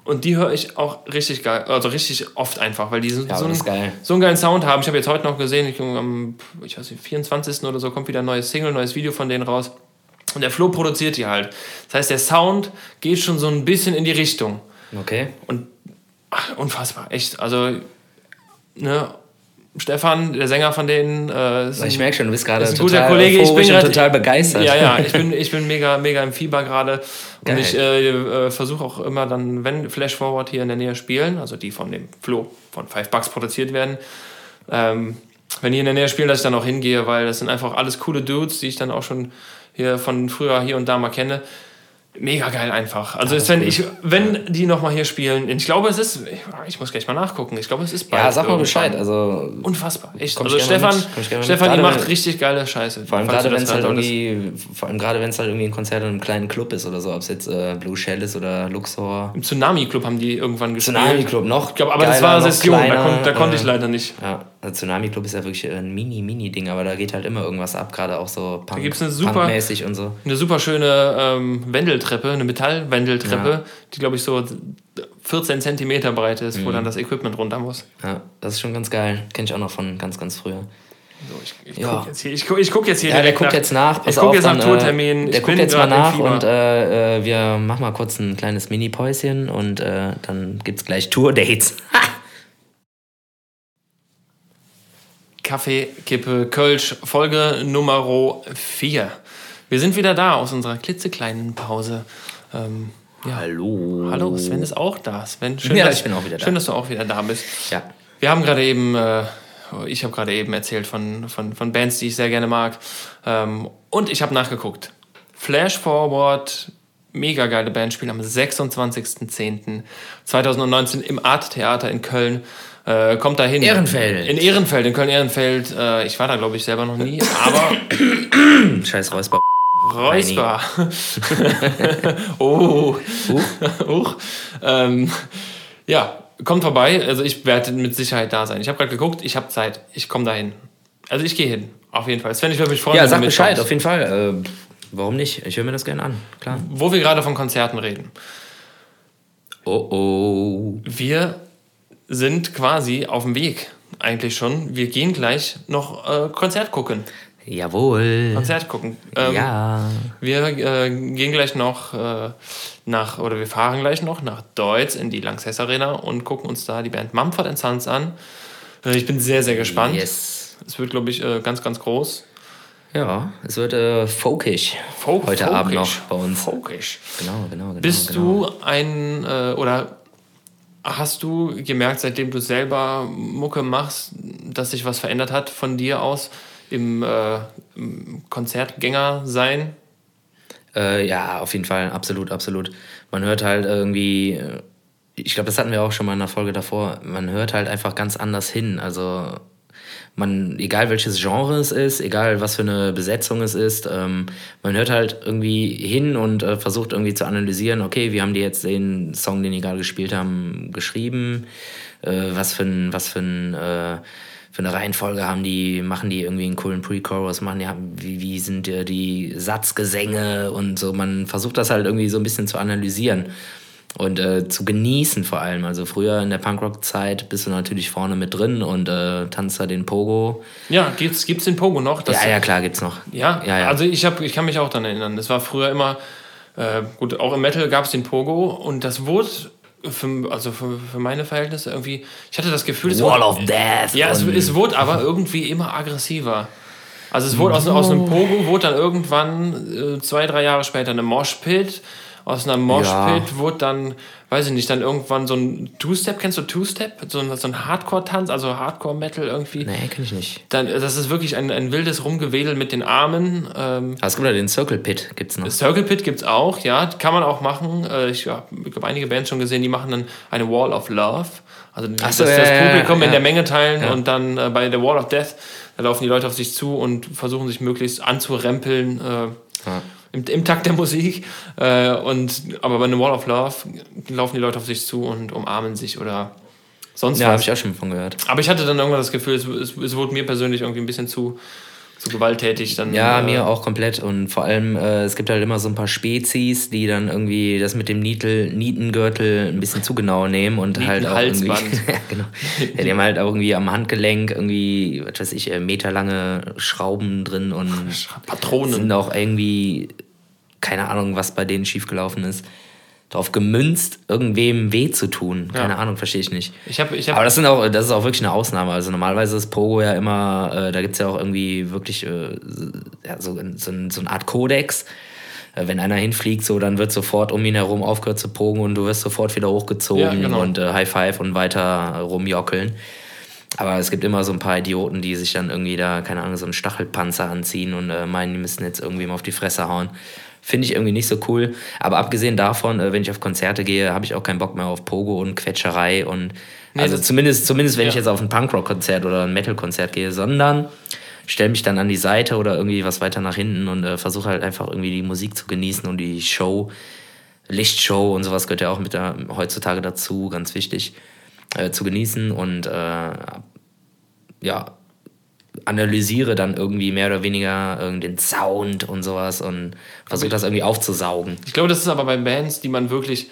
Und die höre ich auch richtig geil, also richtig oft einfach, weil die so, ja, so, einen, so einen geilen Sound haben. Ich habe jetzt heute noch gesehen, ich, am ich weiß nicht, 24. oder so kommt wieder ein neues Single, ein neues Video von denen raus. Und der Flo produziert die halt. Das heißt, der Sound geht schon so ein bisschen in die Richtung. Okay. Und ach, unfassbar, echt. Also, ne, Stefan, der Sänger von denen. Äh, ich merke schon, du bist gerade total Kollege. Ich bin grad, total begeistert. Ja, ja, ich bin, ich bin mega, mega im Fieber gerade. Und ich äh, äh, versuche auch immer dann, wenn Flash Forward hier in der Nähe spielen, also die von dem Flo von Five Bucks produziert werden, ähm, wenn die in der Nähe spielen, dass ich dann auch hingehe, weil das sind einfach alles coole Dudes, die ich dann auch schon hier von früher hier und da mal kenne. Mega geil einfach. Also, ist, wenn, ich, wenn die nochmal hier spielen, ich glaube, es ist, ich muss gleich mal nachgucken, ich glaube, es ist bald. Ja, sag mal Bescheid. Also, Unfassbar, echt. Also, Stefan, Stefan die macht richtig geile Scheiße. Vor allem gerade, wenn es halt irgendwie, vor allem gerade, wenn es halt irgendwie ein Konzert in einem kleinen Club ist oder so, ob es jetzt äh, Blue Shell ist oder Luxor. Im Tsunami Club haben die irgendwann gespielt. Tsunami Club noch. Ich glaube, aber geiler, das war Session, da, kon, da konnte äh, ich leider nicht. Ja, also Tsunami Club ist ja wirklich ein Mini-Mini-Ding, aber da geht halt immer irgendwas ab, gerade auch so Punk, da gibt's eine super, Punkmäßig und so. Eine super schöne ähm, Wendeltreppe, eine Metall- Wendeltreppe, ja. die glaube ich so 14 Zentimeter breit ist, mhm. wo dann das Equipment runter muss. Ja, das ist schon ganz geil. Kenne ich auch noch von ganz, ganz früher. So, ich, ich ja. gucke jetzt hier, ich guck, ich guck jetzt hier ja, der guckt nach, jetzt nach. Pass ich gucke jetzt nach Tourtermin. Der guckt jetzt mal nach und äh, äh, wir machen mal kurz ein kleines Mini-Päuschen und äh, dann gibt es gleich Tour-Dates. Kaffee, Kippe, Kölsch, Folge Nummer 4. Wir sind wieder da aus unserer klitzekleinen Pause. Ähm, ja. Hallo. Hallo, Sven ist auch da. Sven, schön, ja, dass, ich bin auch wieder da. Schön, dass du auch wieder da bist. Ja. Wir haben gerade eben, äh, ich habe gerade eben erzählt von, von, von Bands, die ich sehr gerne mag. Ähm, und ich habe nachgeguckt. Flash Forward, mega geile Band, spielen am 26.10.2019 im Art Theater in Köln. Äh, kommt da hin. Ehrenfeld. In Ehrenfeld, in Köln-Ehrenfeld. Äh, ich war da, glaube ich, selber noch nie, aber. Scheiß Räusper. Räusper. oh. Huch. Huch. Ähm, ja, kommt vorbei. Also ich werde mit Sicherheit da sein. Ich habe gerade geguckt, ich habe Zeit. Ich komme dahin. Also ich gehe hin. Auf jeden Fall. Sven, ich würde mich freuen. Ja, sag Bescheid, auf jeden Fall. Äh, warum nicht? Ich höre mir das gerne an. Klar. Wo wir gerade von Konzerten reden. Oh oh. Wir sind quasi auf dem Weg. Eigentlich schon. Wir gehen gleich noch äh, Konzert gucken. Jawohl. Konzert gucken. Ähm, ja. Wir äh, gehen gleich noch äh, nach, oder wir fahren gleich noch nach Deutz in die Lanxess Arena und gucken uns da die Band Mumford Sons an. Äh, ich bin sehr, sehr gespannt. Yes. Es wird, glaube ich, äh, ganz, ganz groß. Ja, es wird äh, folkisch. Folk, Heute folkisch. Abend noch bei uns. Folkisch. Genau, genau, genau. Bist genau. du ein, äh, oder hast du gemerkt, seitdem du selber Mucke machst, dass sich was verändert hat von dir aus? im, äh, Konzertgänger sein? Äh, ja, auf jeden Fall, absolut, absolut. Man hört halt irgendwie, äh, ich glaube, das hatten wir auch schon mal in der Folge davor, man hört halt einfach ganz anders hin. Also man, egal welches Genre es ist, egal was für eine Besetzung es ist, ähm, man hört halt irgendwie hin und äh, versucht irgendwie zu analysieren, okay, wie haben die jetzt den Song, den die gerade gespielt haben, geschrieben? Äh, was für ein, was für ein äh, für eine Reihenfolge haben die, machen die irgendwie einen coolen Pre-Chorus, machen die, wie, wie sind die, die Satzgesänge und so. Man versucht das halt irgendwie so ein bisschen zu analysieren und äh, zu genießen vor allem. Also früher in der Punkrock-Zeit bist du natürlich vorne mit drin und äh, tanzt da den Pogo. Ja, gibt's, gibt's den Pogo noch? Das, ja, ja, klar, gibt's noch. Ja, ja, ja. also ich, hab, ich kann mich auch daran erinnern. Das war früher immer, äh, gut, auch im Metal gab es den Pogo und das wurde für, also für, für meine Verhältnisse irgendwie, ich hatte das Gefühl, es Wall wurde, of Death. Ja, es, es wurde aber irgendwie immer aggressiver. Also es wurde aus, aus einem Pogo wurde dann irgendwann äh, zwei, drei Jahre später eine Moshpit. Aus einer Moshpit ja. wurde dann weiß ich nicht, dann irgendwann so ein Two-Step, kennst du Two-Step? So ein, so ein Hardcore-Tanz, also Hardcore-Metal irgendwie. Nee, kenn ich nicht. Dann, das ist wirklich ein, ein wildes Rumgewedel mit den Armen. Ähm, ah, es gibt ja den Circle Pit, gibt's noch. Circle Pit gibt's auch, ja, kann man auch machen. Äh, ich habe hab einige Bands schon gesehen, die machen dann eine Wall of Love. Also so, das, ja, das Publikum ja, in der Menge teilen und dann äh, bei der Wall of Death, da laufen die Leute auf sich zu und versuchen sich möglichst anzurempeln. Äh, im, im Takt der Musik. Äh, und, aber bei einem Wall of Love laufen die Leute auf sich zu und umarmen sich oder sonst ja, was. Ja, habe ich auch schon von gehört. Aber ich hatte dann irgendwann das Gefühl, es, es, es wurde mir persönlich irgendwie ein bisschen zu zu gewalttätig dann. Ja, äh, mir auch komplett. Und vor allem, äh, es gibt halt immer so ein paar Spezies, die dann irgendwie das mit dem Nietel, Nietengürtel ein bisschen zu genau nehmen und halt auch irgendwie. ja, genau. ja, die haben halt auch irgendwie am Handgelenk irgendwie, was weiß ich, äh, meterlange Schrauben drin und Patronen. Sind auch irgendwie, keine Ahnung, was bei denen schiefgelaufen ist darauf gemünzt, irgendwem weh zu tun. Keine ja. Ahnung, verstehe ich nicht. Ich hab, ich hab Aber das, sind auch, das ist auch wirklich eine Ausnahme. Also normalerweise ist Pogo ja immer, äh, da gibt es ja auch irgendwie wirklich äh, ja, so, so, so eine Art Kodex. Äh, wenn einer hinfliegt, so, dann wird sofort um ihn herum aufgehört zu pogen und du wirst sofort wieder hochgezogen ja, genau. und äh, High Five und weiter rumjockeln. Aber es gibt immer so ein paar Idioten, die sich dann irgendwie da, keine Ahnung, so einen Stachelpanzer anziehen und äh, meinen, die müssen jetzt irgendwie mal auf die Fresse hauen. Finde ich irgendwie nicht so cool. Aber abgesehen davon, äh, wenn ich auf Konzerte gehe, habe ich auch keinen Bock mehr auf Pogo und Quetscherei und nee, also zumindest, zumindest wenn ja. ich jetzt auf ein Punkrock-Konzert oder ein Metal-Konzert gehe, sondern stelle mich dann an die Seite oder irgendwie was weiter nach hinten und äh, versuche halt einfach irgendwie die Musik zu genießen und die Show, Lichtshow und sowas gehört ja auch mit der, heutzutage dazu, ganz wichtig, äh, zu genießen und äh, ja, analysiere dann irgendwie mehr oder weniger den Sound und sowas und versuche das irgendwie aufzusaugen. Ich glaube, das ist aber bei Bands, die man wirklich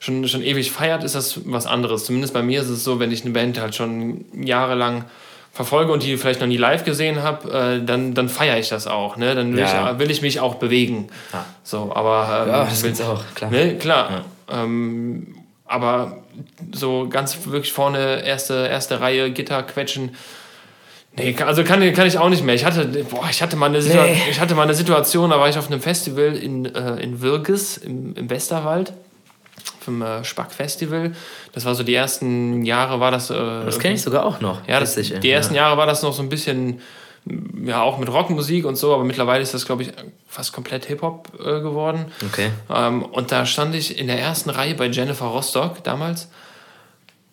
schon, schon ewig feiert, ist das was anderes. Zumindest bei mir ist es so, wenn ich eine Band halt schon jahrelang verfolge und die vielleicht noch nie live gesehen habe, äh, dann, dann feiere ich das auch. Ne? Dann will, ja. ich, will ich mich auch bewegen. Ja. So, aber, ähm, ja, das will's auch, klar. Ne? Klar. Ja. Ähm, aber so ganz wirklich vorne, erste, erste Reihe, Gitter quetschen, Nee, also kann, kann ich auch nicht mehr. Ich hatte, boah, ich hatte, mal eine nee. ich hatte mal eine Situation, da war ich auf einem Festival in, äh, in Wirges im, im Westerwald vom äh, Spack-Festival. Das war so die ersten Jahre war das. Äh, das kenne ich sogar auch noch. Ja, das, die ersten ja. Jahre war das noch so ein bisschen, ja, auch mit Rockmusik und so, aber mittlerweile ist das, glaube ich, fast komplett Hip-Hop äh, geworden. Okay. Ähm, und da stand ich in der ersten Reihe bei Jennifer Rostock damals.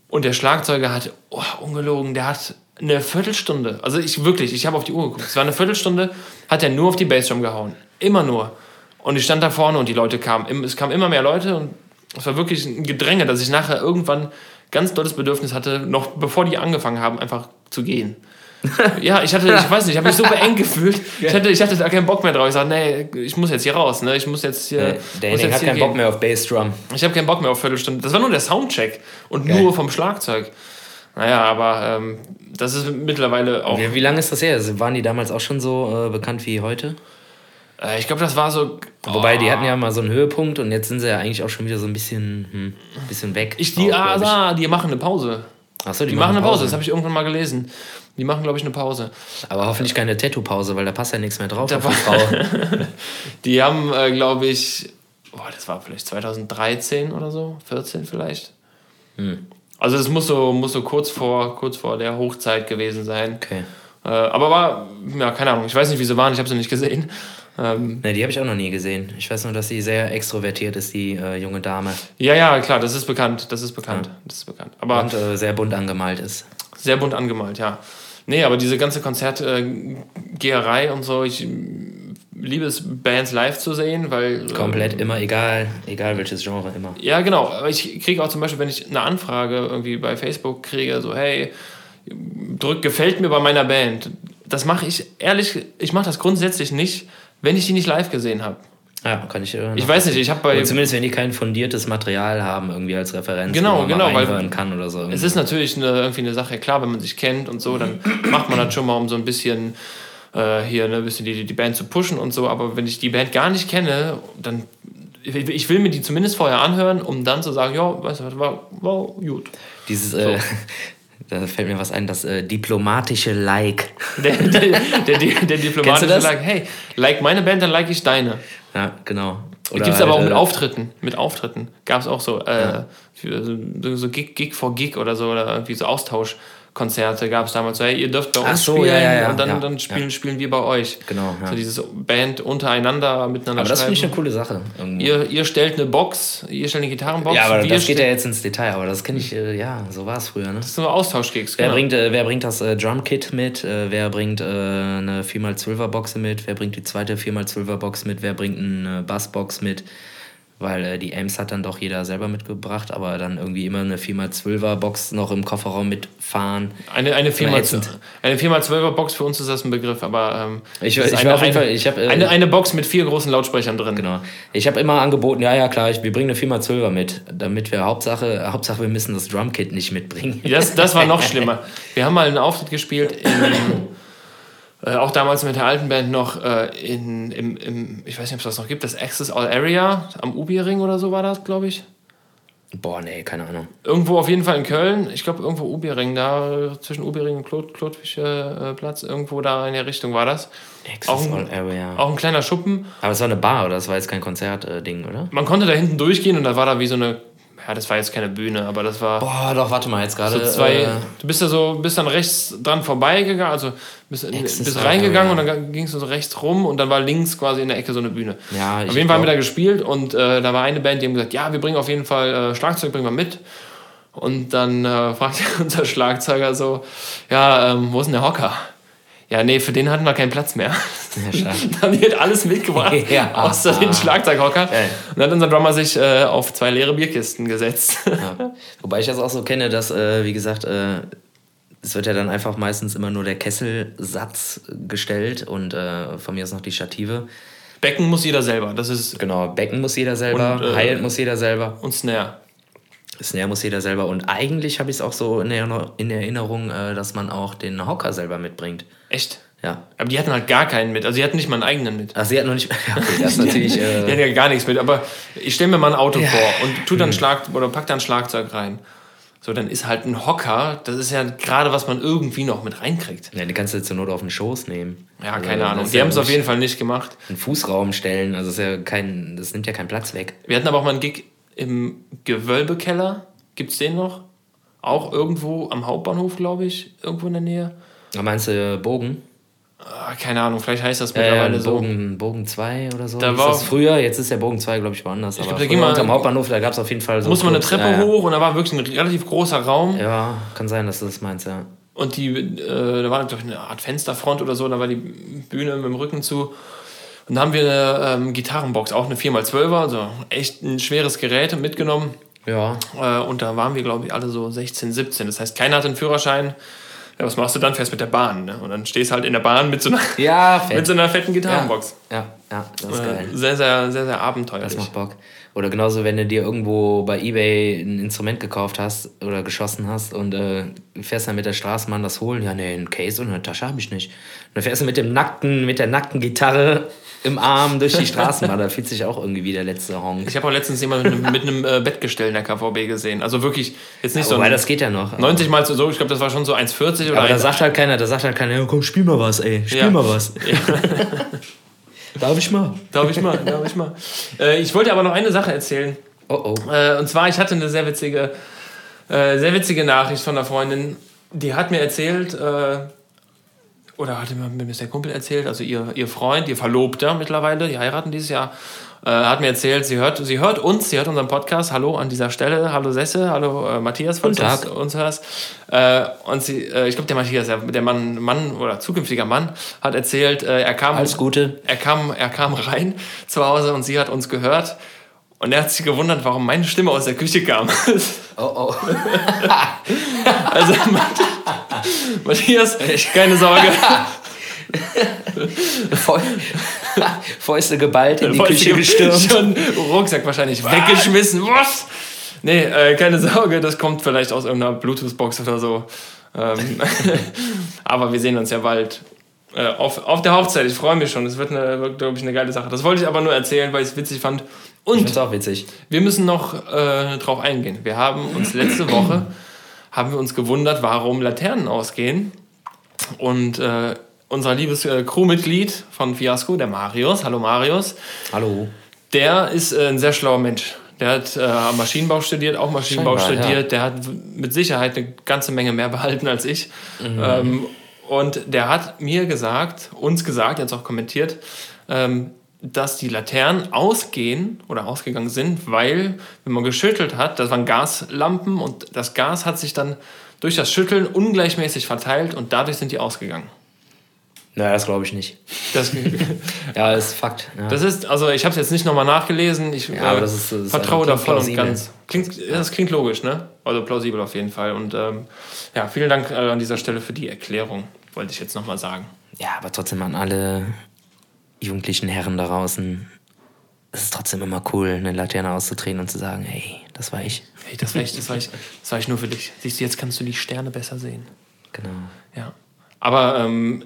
Und der Schlagzeuger hat, oh, ungelogen, der hat eine Viertelstunde, also ich wirklich, ich habe auf die Uhr geguckt, es war eine Viertelstunde, hat er nur auf die Bassdrum gehauen. Immer nur. Und ich stand da vorne und die Leute kamen, es kamen immer mehr Leute und es war wirklich ein Gedränge, dass ich nachher irgendwann ganz dolles Bedürfnis hatte, noch bevor die angefangen haben, einfach zu gehen. ja, ich hatte, ich weiß nicht, ich habe mich so beengt gefühlt. Ich hatte, ich hatte da keinen Bock mehr drauf. Ich sagte, nee, ich muss jetzt hier raus, ne? Ich muss jetzt hier. Der Henning hat keinen gehen. Bock mehr auf Bassdrum. Ich habe keinen Bock mehr auf Viertelstunde. Das war nur der Soundcheck und Geil. nur vom Schlagzeug. Naja, aber ähm, das ist mittlerweile auch. Wie, wie lange ist das her? Also waren die damals auch schon so äh, bekannt wie heute? Äh, ich glaube, das war so. Oh. Wobei, die hatten ja mal so einen Höhepunkt und jetzt sind sie ja eigentlich auch schon wieder so ein bisschen, hm, bisschen weg. Ich, die, auch, ah, ich. die machen eine Pause. Achso, die, die machen, machen eine Pause. Pause. Das habe ich irgendwann mal gelesen. Die machen, glaube ich, eine Pause. Aber hoffentlich keine Tattoo-Pause, weil da passt ja nichts mehr drauf. Da auf die Frau. die haben, äh, glaube ich, boah, das war vielleicht 2013 oder so, 14 vielleicht. Hm. Also das muss so, muss so kurz, vor, kurz vor der Hochzeit gewesen sein. Okay. Äh, aber war, ja, keine Ahnung, ich weiß nicht, wie sie waren, ich habe sie nicht gesehen. Ähm, ne, die habe ich auch noch nie gesehen. Ich weiß nur, dass sie sehr extrovertiert ist, die äh, junge Dame. Ja, ja, klar, das ist bekannt. Das ist bekannt. Ja. Das ist bekannt. Aber Und äh, sehr bunt angemalt ist. Sehr bunt angemalt, ja. Nee, aber diese ganze Konzertgeherei äh, und so, ich liebe es, Bands live zu sehen, weil. Äh, Komplett immer, egal, egal welches Genre, immer. Ja, genau. Aber ich kriege auch zum Beispiel, wenn ich eine Anfrage irgendwie bei Facebook kriege, so, hey, drückt, gefällt mir bei meiner Band. Das mache ich ehrlich, ich mache das grundsätzlich nicht, wenn ich die nicht live gesehen habe. Ja, kann ich. Äh, Ich weiß nicht, ich habe bei. Oder zumindest wenn die kein fundiertes Material haben, irgendwie als Referenz, Genau, wo man genau, mal weil- reinhören kann oder so. Es ist natürlich eine, irgendwie eine Sache, klar, wenn man sich kennt und so, dann macht man das schon mal, um so ein bisschen äh, hier ne, ein bisschen die, die Band zu pushen und so. Aber wenn ich die Band gar nicht kenne, dann. Ich ich will mir die zumindest vorher anhören, um dann zu sagen, ja, weißt du, was, war, war gut. Dieses, äh, da fällt mir was ein, das äh, diplomatische Like. Der, der, der, der, diplomatische? Like, hey, like meine Band, dann like ich deine. Ja, genau. Gibt es aber auch halt, mit äh, Auftritten. Mit Auftritten. Gab es auch so, äh, für so, so Gig, Gig for Gig oder so, oder irgendwie so Austauschkonzerte gab es damals. So, hey, ihr dürft bei uns Ach so, spielen ja, ja, ja, und dann, dann spielen, spielen wir bei euch. Genau. So dieses Band untereinander miteinander Aber das finde ich eine coole Sache. Ihr, ihr stellt eine Box, ihr stellt eine Gitarrenbox. ja, aber das geht ja jetzt ins Detail, aber das kenne ich, äh, ja, so war es früher, ne? Das sind so Austauschgigs, Wer genau. bringt, äh, wer bringt das äh, Drumkit mit? Äh, wer bringt äh, eine 4x12er Box mit? Wer bringt die zweite 4x12er Box mit? Wer bringt eine Bassbox mit? Weil äh, die Amps hat dann doch jeder selber mitgebracht, aber dann irgendwie immer eine 4x12er Box noch im Kofferraum mitfahren. Eine, eine immer 4x12 ätzend. eine 4x12er Box, für uns ist das ein Begriff, aber ähm, Ich- das ist ich eine, war auf jeden eine, Fall- ich hab, äh, eine, eine Box mit vier großen Lautsprechern drin. Genau. Ich habe immer angeboten, ja, ja, klar, ich, wir bringen eine 4x12er mit, damit wir Hauptsache, Hauptsache wir müssen das Drumkit nicht mitbringen. Das, das war noch schlimmer. Wir haben mal einen Auftritt gespielt, in, äh, auch damals mit der alten Band noch äh, in, im, im, ich weiß nicht, ob es das noch gibt, das Access All Area am Ubi-Ring oder so war das, glaube ich. Boah, nee, keine Ahnung. Irgendwo auf jeden Fall in Köln, ich glaube irgendwo Ubi-Ring, da zwischen Ubi-Ring und Klot, Klotwische äh, Platz, irgendwo da in der Richtung war das. Access Auch All ein, Area. auch ein kleiner Schuppen. Aber es war eine Bar, oder? Das war jetzt kein Konzertding, oder? Man konnte da hinten durchgehen und da war da wie so eine, ja, das war jetzt keine Bühne, aber das war. Boah, doch, warte mal, jetzt gerade. So zwei, äh, du bist da so, bist dann rechts dran vorbeigegangen, also bist, bist reingegangen Area. und dann ging es so rechts rum und dann war links quasi in der Ecke so eine Bühne. Ja, auf jeden Fall haben wir da gespielt und äh, da war eine Band, die haben gesagt, ja, wir bringen auf jeden Fall äh, Schlagzeug, bringen wir mit. Und dann äh, fragt unser Schlagzeuger so, ja, ähm, wo ist denn der Hocker? Ja, nee, für den hatten wir keinen Platz mehr. Ja, dann wird alles mitgebracht, Ja. außer den Schlagzeughocker. Geil. Und dann hat unser Drummer sich äh, auf zwei leere Bierkisten gesetzt. Ja. Wobei ich das auch so kenne, dass, äh, wie gesagt, äh, es wird ja dann einfach meistens immer nur der Kesselsatz gestellt und äh, von mir ist noch die Stative. Becken muss jeder selber, das ist Genau, Becken muss jeder selber, Und, äh, Hi-Hat muss jeder selber, und Snare. Snare muss jeder selber und eigentlich habe ich es auch so in Erinnerung, äh, dass man auch den Hocker selber mitbringt. Echt? Ja. Aber die hatten halt gar keinen mit. Also die hatten nicht mal einen eigenen mit. Ach, sie hat noch nicht. Ja, okay, das ist natürlich. die Äh, hatten ja gar nichts mit. Aber ich stelle mir mal ein Auto Ja. vor und tu dann Schlag oder pack dann Schlagzeug rein. So, dann ist halt ein Hocker, das ist ja gerade, was man irgendwie noch mit reinkriegt. ja, die kannst du zur Not auf den Schoß nehmen. Ja, Also, keine Ahnung. Die ja haben es auf jeden Fall nicht gemacht. Einen Fußraum stellen, also das, ist ja kein, das nimmt ja keinen Platz weg. Wir hatten aber auch mal einen Gig im Gewölbekeller. Gibt's den noch? Auch irgendwo am Hauptbahnhof, glaube ich, irgendwo in der Nähe. Da meinst du Bogen? Ah, keine Ahnung, vielleicht heißt das Äh, mittlerweile so. Bogen, Bogen 2 oder so. Da war- das früher, jetzt ist der Bogen 2, glaube ich, woanders. aber glaub, da früher ging man- unterm Hauptbahnhof, da gab es auf jeden Fall so. Muss man eine Treppe ja, hoch und da war wirklich ein relativ großer Raum. Ja, kann sein, dass du das meinst, ja. Und die, äh, da war glaube ich eine Art Fensterfront oder so, da war die Bühne mit dem Rücken zu. Und da haben wir eine ähm, Gitarrenbox, auch eine 4x12er, also echt ein schweres Gerät mitgenommen. Ja, Äh, und da waren wir, glaube ich, alle so 16, 17. Das heißt, keiner hatte einen Führerschein. Ja, was machst du dann? Fährst mit der Bahn. Ne? Und dann stehst halt in der Bahn mit so einer, ja mit so einer fetten Gitarrenbox. Ja, ja, das ist Äh, geil. sehr, sehr, sehr, sehr abenteuerlich. Das macht Bock. Oder genauso, wenn du dir irgendwo bei Ebay ein Instrument gekauft hast oder geschossen hast und äh, fährst dann mit der Straßenbahn das holen. Ja, nee, ein Case und eine Tasche habe ich nicht. Und dann fährst du mit dem nackten, mit der nackten Gitarre im Arm durch die Straßenbahn. da fühlt sich auch irgendwie wie der letzte Honk. Ich habe auch letztens jemanden mit einem, mit einem äh, Bettgestell in der KVB gesehen. Also wirklich, jetzt nicht so Wobei, ein das geht ja noch. 90 mal so, ich glaube, das war schon so 1,40 oder Aber da 1,80. sagt halt keiner, da sagt halt keiner, ja, komm, spiel mal was, ey, spiel Ja. mal was. Darf ich mal? Darf ich mal, darf ich mal. Äh, ich wollte aber noch eine Sache erzählen. Oh, oh. Äh, und zwar, ich hatte eine sehr witzige, äh, sehr witzige Nachricht von einer Freundin. Die hat mir erzählt, äh, oder hatte mir der Kumpel erzählt, also ihr, ihr Freund, ihr Verlobter mittlerweile, die heiraten dieses Jahr, äh, hat mir erzählt, sie hört, sie hört uns, sie hört unseren Podcast. Hallo an dieser Stelle, hallo Sesse, hallo äh, Matthias, falls du uns, hörst. Äh, und sie, äh, ich glaube, der Matthias, der, Mann, Mann oder zukünftiger Mann, hat erzählt, äh, er kam Alles Gute. er kam, er kam rein zu Hause und sie hat uns gehört. Und er hat sich gewundert, warum meine Stimme aus der Küche kam. Oh, oh. also, meinte, Matthias, keine Sorge. Fäuste geballt in die Fäuste Küche gestürmt. Schon Rucksack wahrscheinlich weggeschmissen. Was? Nee, äh, keine Sorge, das kommt vielleicht aus irgendeiner Bluetooth-Box oder so. Ähm, aber wir sehen uns ja bald äh, auf, auf der Hochzeit. Ich freue mich schon. Es wird, glaube ich, eine geile Sache. Das wollte ich aber nur erzählen, weil ich es witzig fand. Und ich auch witzig. Wir müssen noch äh, drauf eingehen. Wir haben uns letzte Woche haben wir uns gewundert, warum Laternen ausgehen. Und äh, unser liebes äh, Crewmitglied von Fiasco, der Marius, hallo Marius. Hallo. Der ist äh, ein sehr schlauer Mensch. Der hat äh, Maschinenbau studiert, auch Maschinenbau Scheinbar, studiert. Ja. Der hat mit Sicherheit eine ganze Menge mehr behalten als ich. Mhm. Ähm, und der hat mir gesagt, uns gesagt, jetzt auch kommentiert, ähm, dass die Laternen ausgehen oder ausgegangen sind, weil, wenn man geschüttelt hat, das waren Gaslampen und das Gas hat sich dann durch das Schütteln ungleichmäßig verteilt und dadurch sind die ausgegangen. Naja, das glaube ich nicht. Das, ja, das ist Fakt. Ja. Das ist, also ich habe es jetzt nicht nochmal nachgelesen. Ich ja, äh, das ist, das vertraue da voll und ganz. Klingt, das klingt logisch, ne? Also plausibel auf jeden Fall. Und ähm, ja, vielen Dank äh, an dieser Stelle für die Erklärung, wollte ich jetzt nochmal sagen. Ja, aber trotzdem an alle jugendlichen Herren da draußen. Es ist trotzdem immer cool, eine Laterne auszudrehen und zu sagen, hey, das war ich. Hey, das war ich, das war ich, das war ich nur für dich. Siehst du, jetzt kannst du die Sterne besser sehen. Genau. Ja. Aber ähm,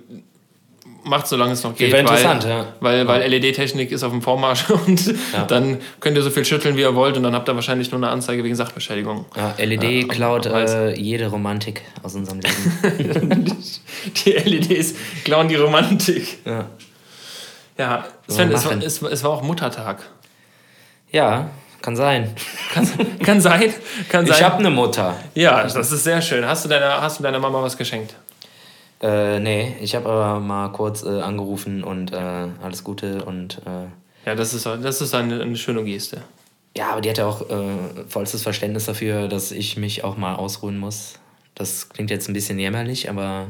macht, solange es noch geht. Wäre interessant, weil, ja. Weil, weil LED-Technik ist auf dem Vormarsch und ja. dann könnt ihr so viel schütteln, wie ihr wollt und dann habt ihr wahrscheinlich nur eine Anzeige wegen Sachbeschädigung. Ja, LED ja, klaut äh, jede Romantik aus unserem Leben. die LEDs klauen die Romantik. Ja. Ja, Sven, es war, es, es war auch Muttertag. Ja, kann sein. Kann, kann sein. Kann sein. Ich habe eine Mutter. Ja, das ist sehr schön. Hast du deiner, hast du deiner Mama was geschenkt? Äh, nee, ich habe aber mal kurz äh, angerufen und äh, alles Gute und. Äh, ja, das ist, das ist eine, eine schöne Geste. Ja, aber die hatte auch äh, vollstes Verständnis dafür, dass ich mich auch mal ausruhen muss. Das klingt jetzt ein bisschen jämmerlich, aber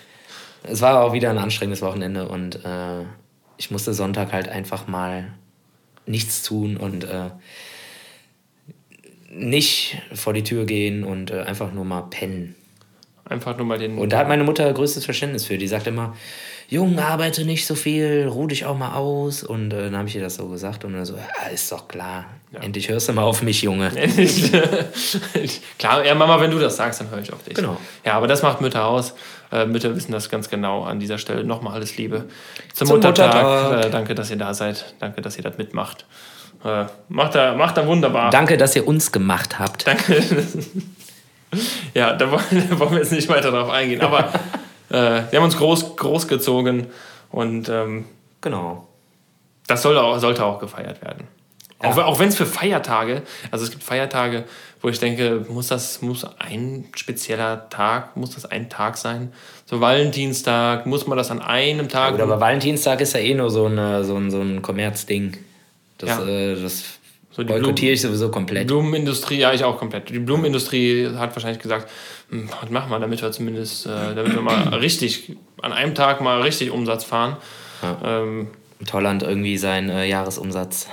es war auch wieder ein anstrengendes Wochenende und äh, ich musste Sonntag halt einfach mal nichts tun und nicht vor die Tür gehen und einfach nur mal pennen. Einfach nur mal den. Und da hat meine Mutter größtes Verständnis für. Die sagt immer, Jung, arbeite nicht so viel, ruh dich auch mal aus. Und äh, dann habe ich ihr das so gesagt und dann so, ja, ist doch klar. Ja. Endlich hörst du mal auf mich, Junge. klar, ja, Mama, wenn du das sagst, dann höre ich auf dich. Genau. Ja, aber das macht Mütter aus. Äh, Mütter wissen das ganz genau. An dieser Stelle nochmal alles Liebe zum, zum Muttertag. Muttertag. Äh, danke, dass ihr da seid. Danke, dass ihr das mitmacht. Äh, macht er, macht er wunderbar. Danke, dass ihr uns gemacht habt. Danke. ja, da wollen, da wollen, wir jetzt nicht weiter darauf eingehen. Aber äh, wir haben uns groß, groß gezogen und ähm, genau. Das soll auch, sollte auch gefeiert werden. Ja. Auch, auch wenn es für Feiertage, also es gibt Feiertage, wo ich denke, muss das muss ein spezieller Tag, muss das ein Tag sein? So Valentinstag, muss man das an einem Tag. Ja, aber Valentinstag ist ja eh nur so, eine, so ein, so ein Kommerzding. Das, ja. äh, das so die Boykottiere ich sowieso komplett. Blumenindustrie, ja, ich auch komplett. Die Blumenindustrie hat wahrscheinlich gesagt, hm, was machen wir, damit wir zumindest, äh, damit wir mal richtig, an einem Tag mal richtig Umsatz fahren. Ja. Ähm, In Holland irgendwie sein äh, Jahresumsatz.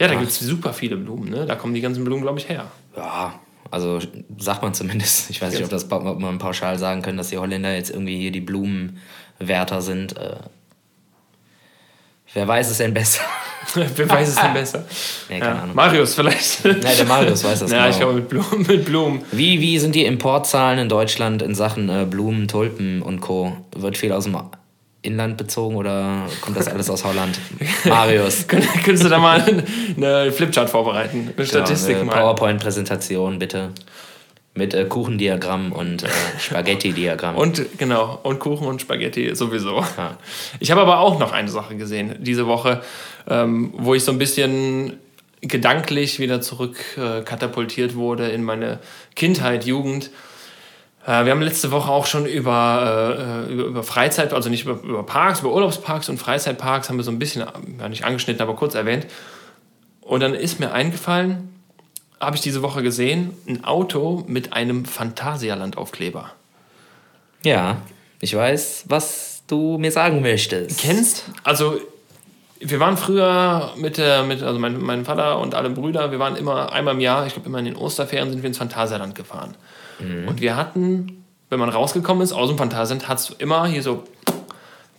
Ja, da gibt es super viele Blumen, ne? Da kommen die ganzen Blumen, glaube ich, her. Ja, also sagt man zumindest. Ich weiß nicht, ob, das, ob man pauschal sagen können, dass die Holländer jetzt irgendwie hier die Blumenwärter sind. Äh, wer weiß es denn besser? Wer weiß es denn besser? Nee, keine ja. Ahnung. Marius vielleicht. Nein, der Marius weiß das Ja, genau. ich glaube mit Blumen, mit Blumen. Wie, wie sind die Importzahlen in Deutschland in Sachen äh, Blumen, Tulpen und Co.? Wird viel aus dem Inland bezogen oder kommt das alles aus Holland? Marius. Könntest du da mal eine Flipchart vorbereiten? Eine Statistik genau, eine PowerPoint-Präsentation, bitte. Mit äh, Kuchendiagramm und äh, Spaghetti-Diagramm. und genau, und Kuchen und Spaghetti sowieso. Ja. Ich habe aber auch noch eine Sache gesehen diese Woche, ähm, wo ich so ein bisschen gedanklich wieder zurück äh, katapultiert wurde in meine Kindheit, Jugend. Äh, wir haben letzte Woche auch schon über, äh, über, über, Freizeit, also nicht über, über Parks, über Urlaubsparks und Freizeitparks haben wir so ein bisschen, ja nicht angeschnitten, aber kurz erwähnt. Und dann ist mir eingefallen, habe ich diese Woche gesehen, ein Auto mit einem Phantasialand-Aufkleber. Ja, ich weiß, was du mir sagen möchtest. Kennst? Also, wir waren früher mit, mit also mein, mein Vater und alle Brüder, wir waren immer einmal im Jahr, ich glaube immer in den Osterferien, sind wir ins Phantasialand gefahren. Mhm. Und wir hatten, wenn man rausgekommen ist aus dem Phantasialand, hat es immer hier so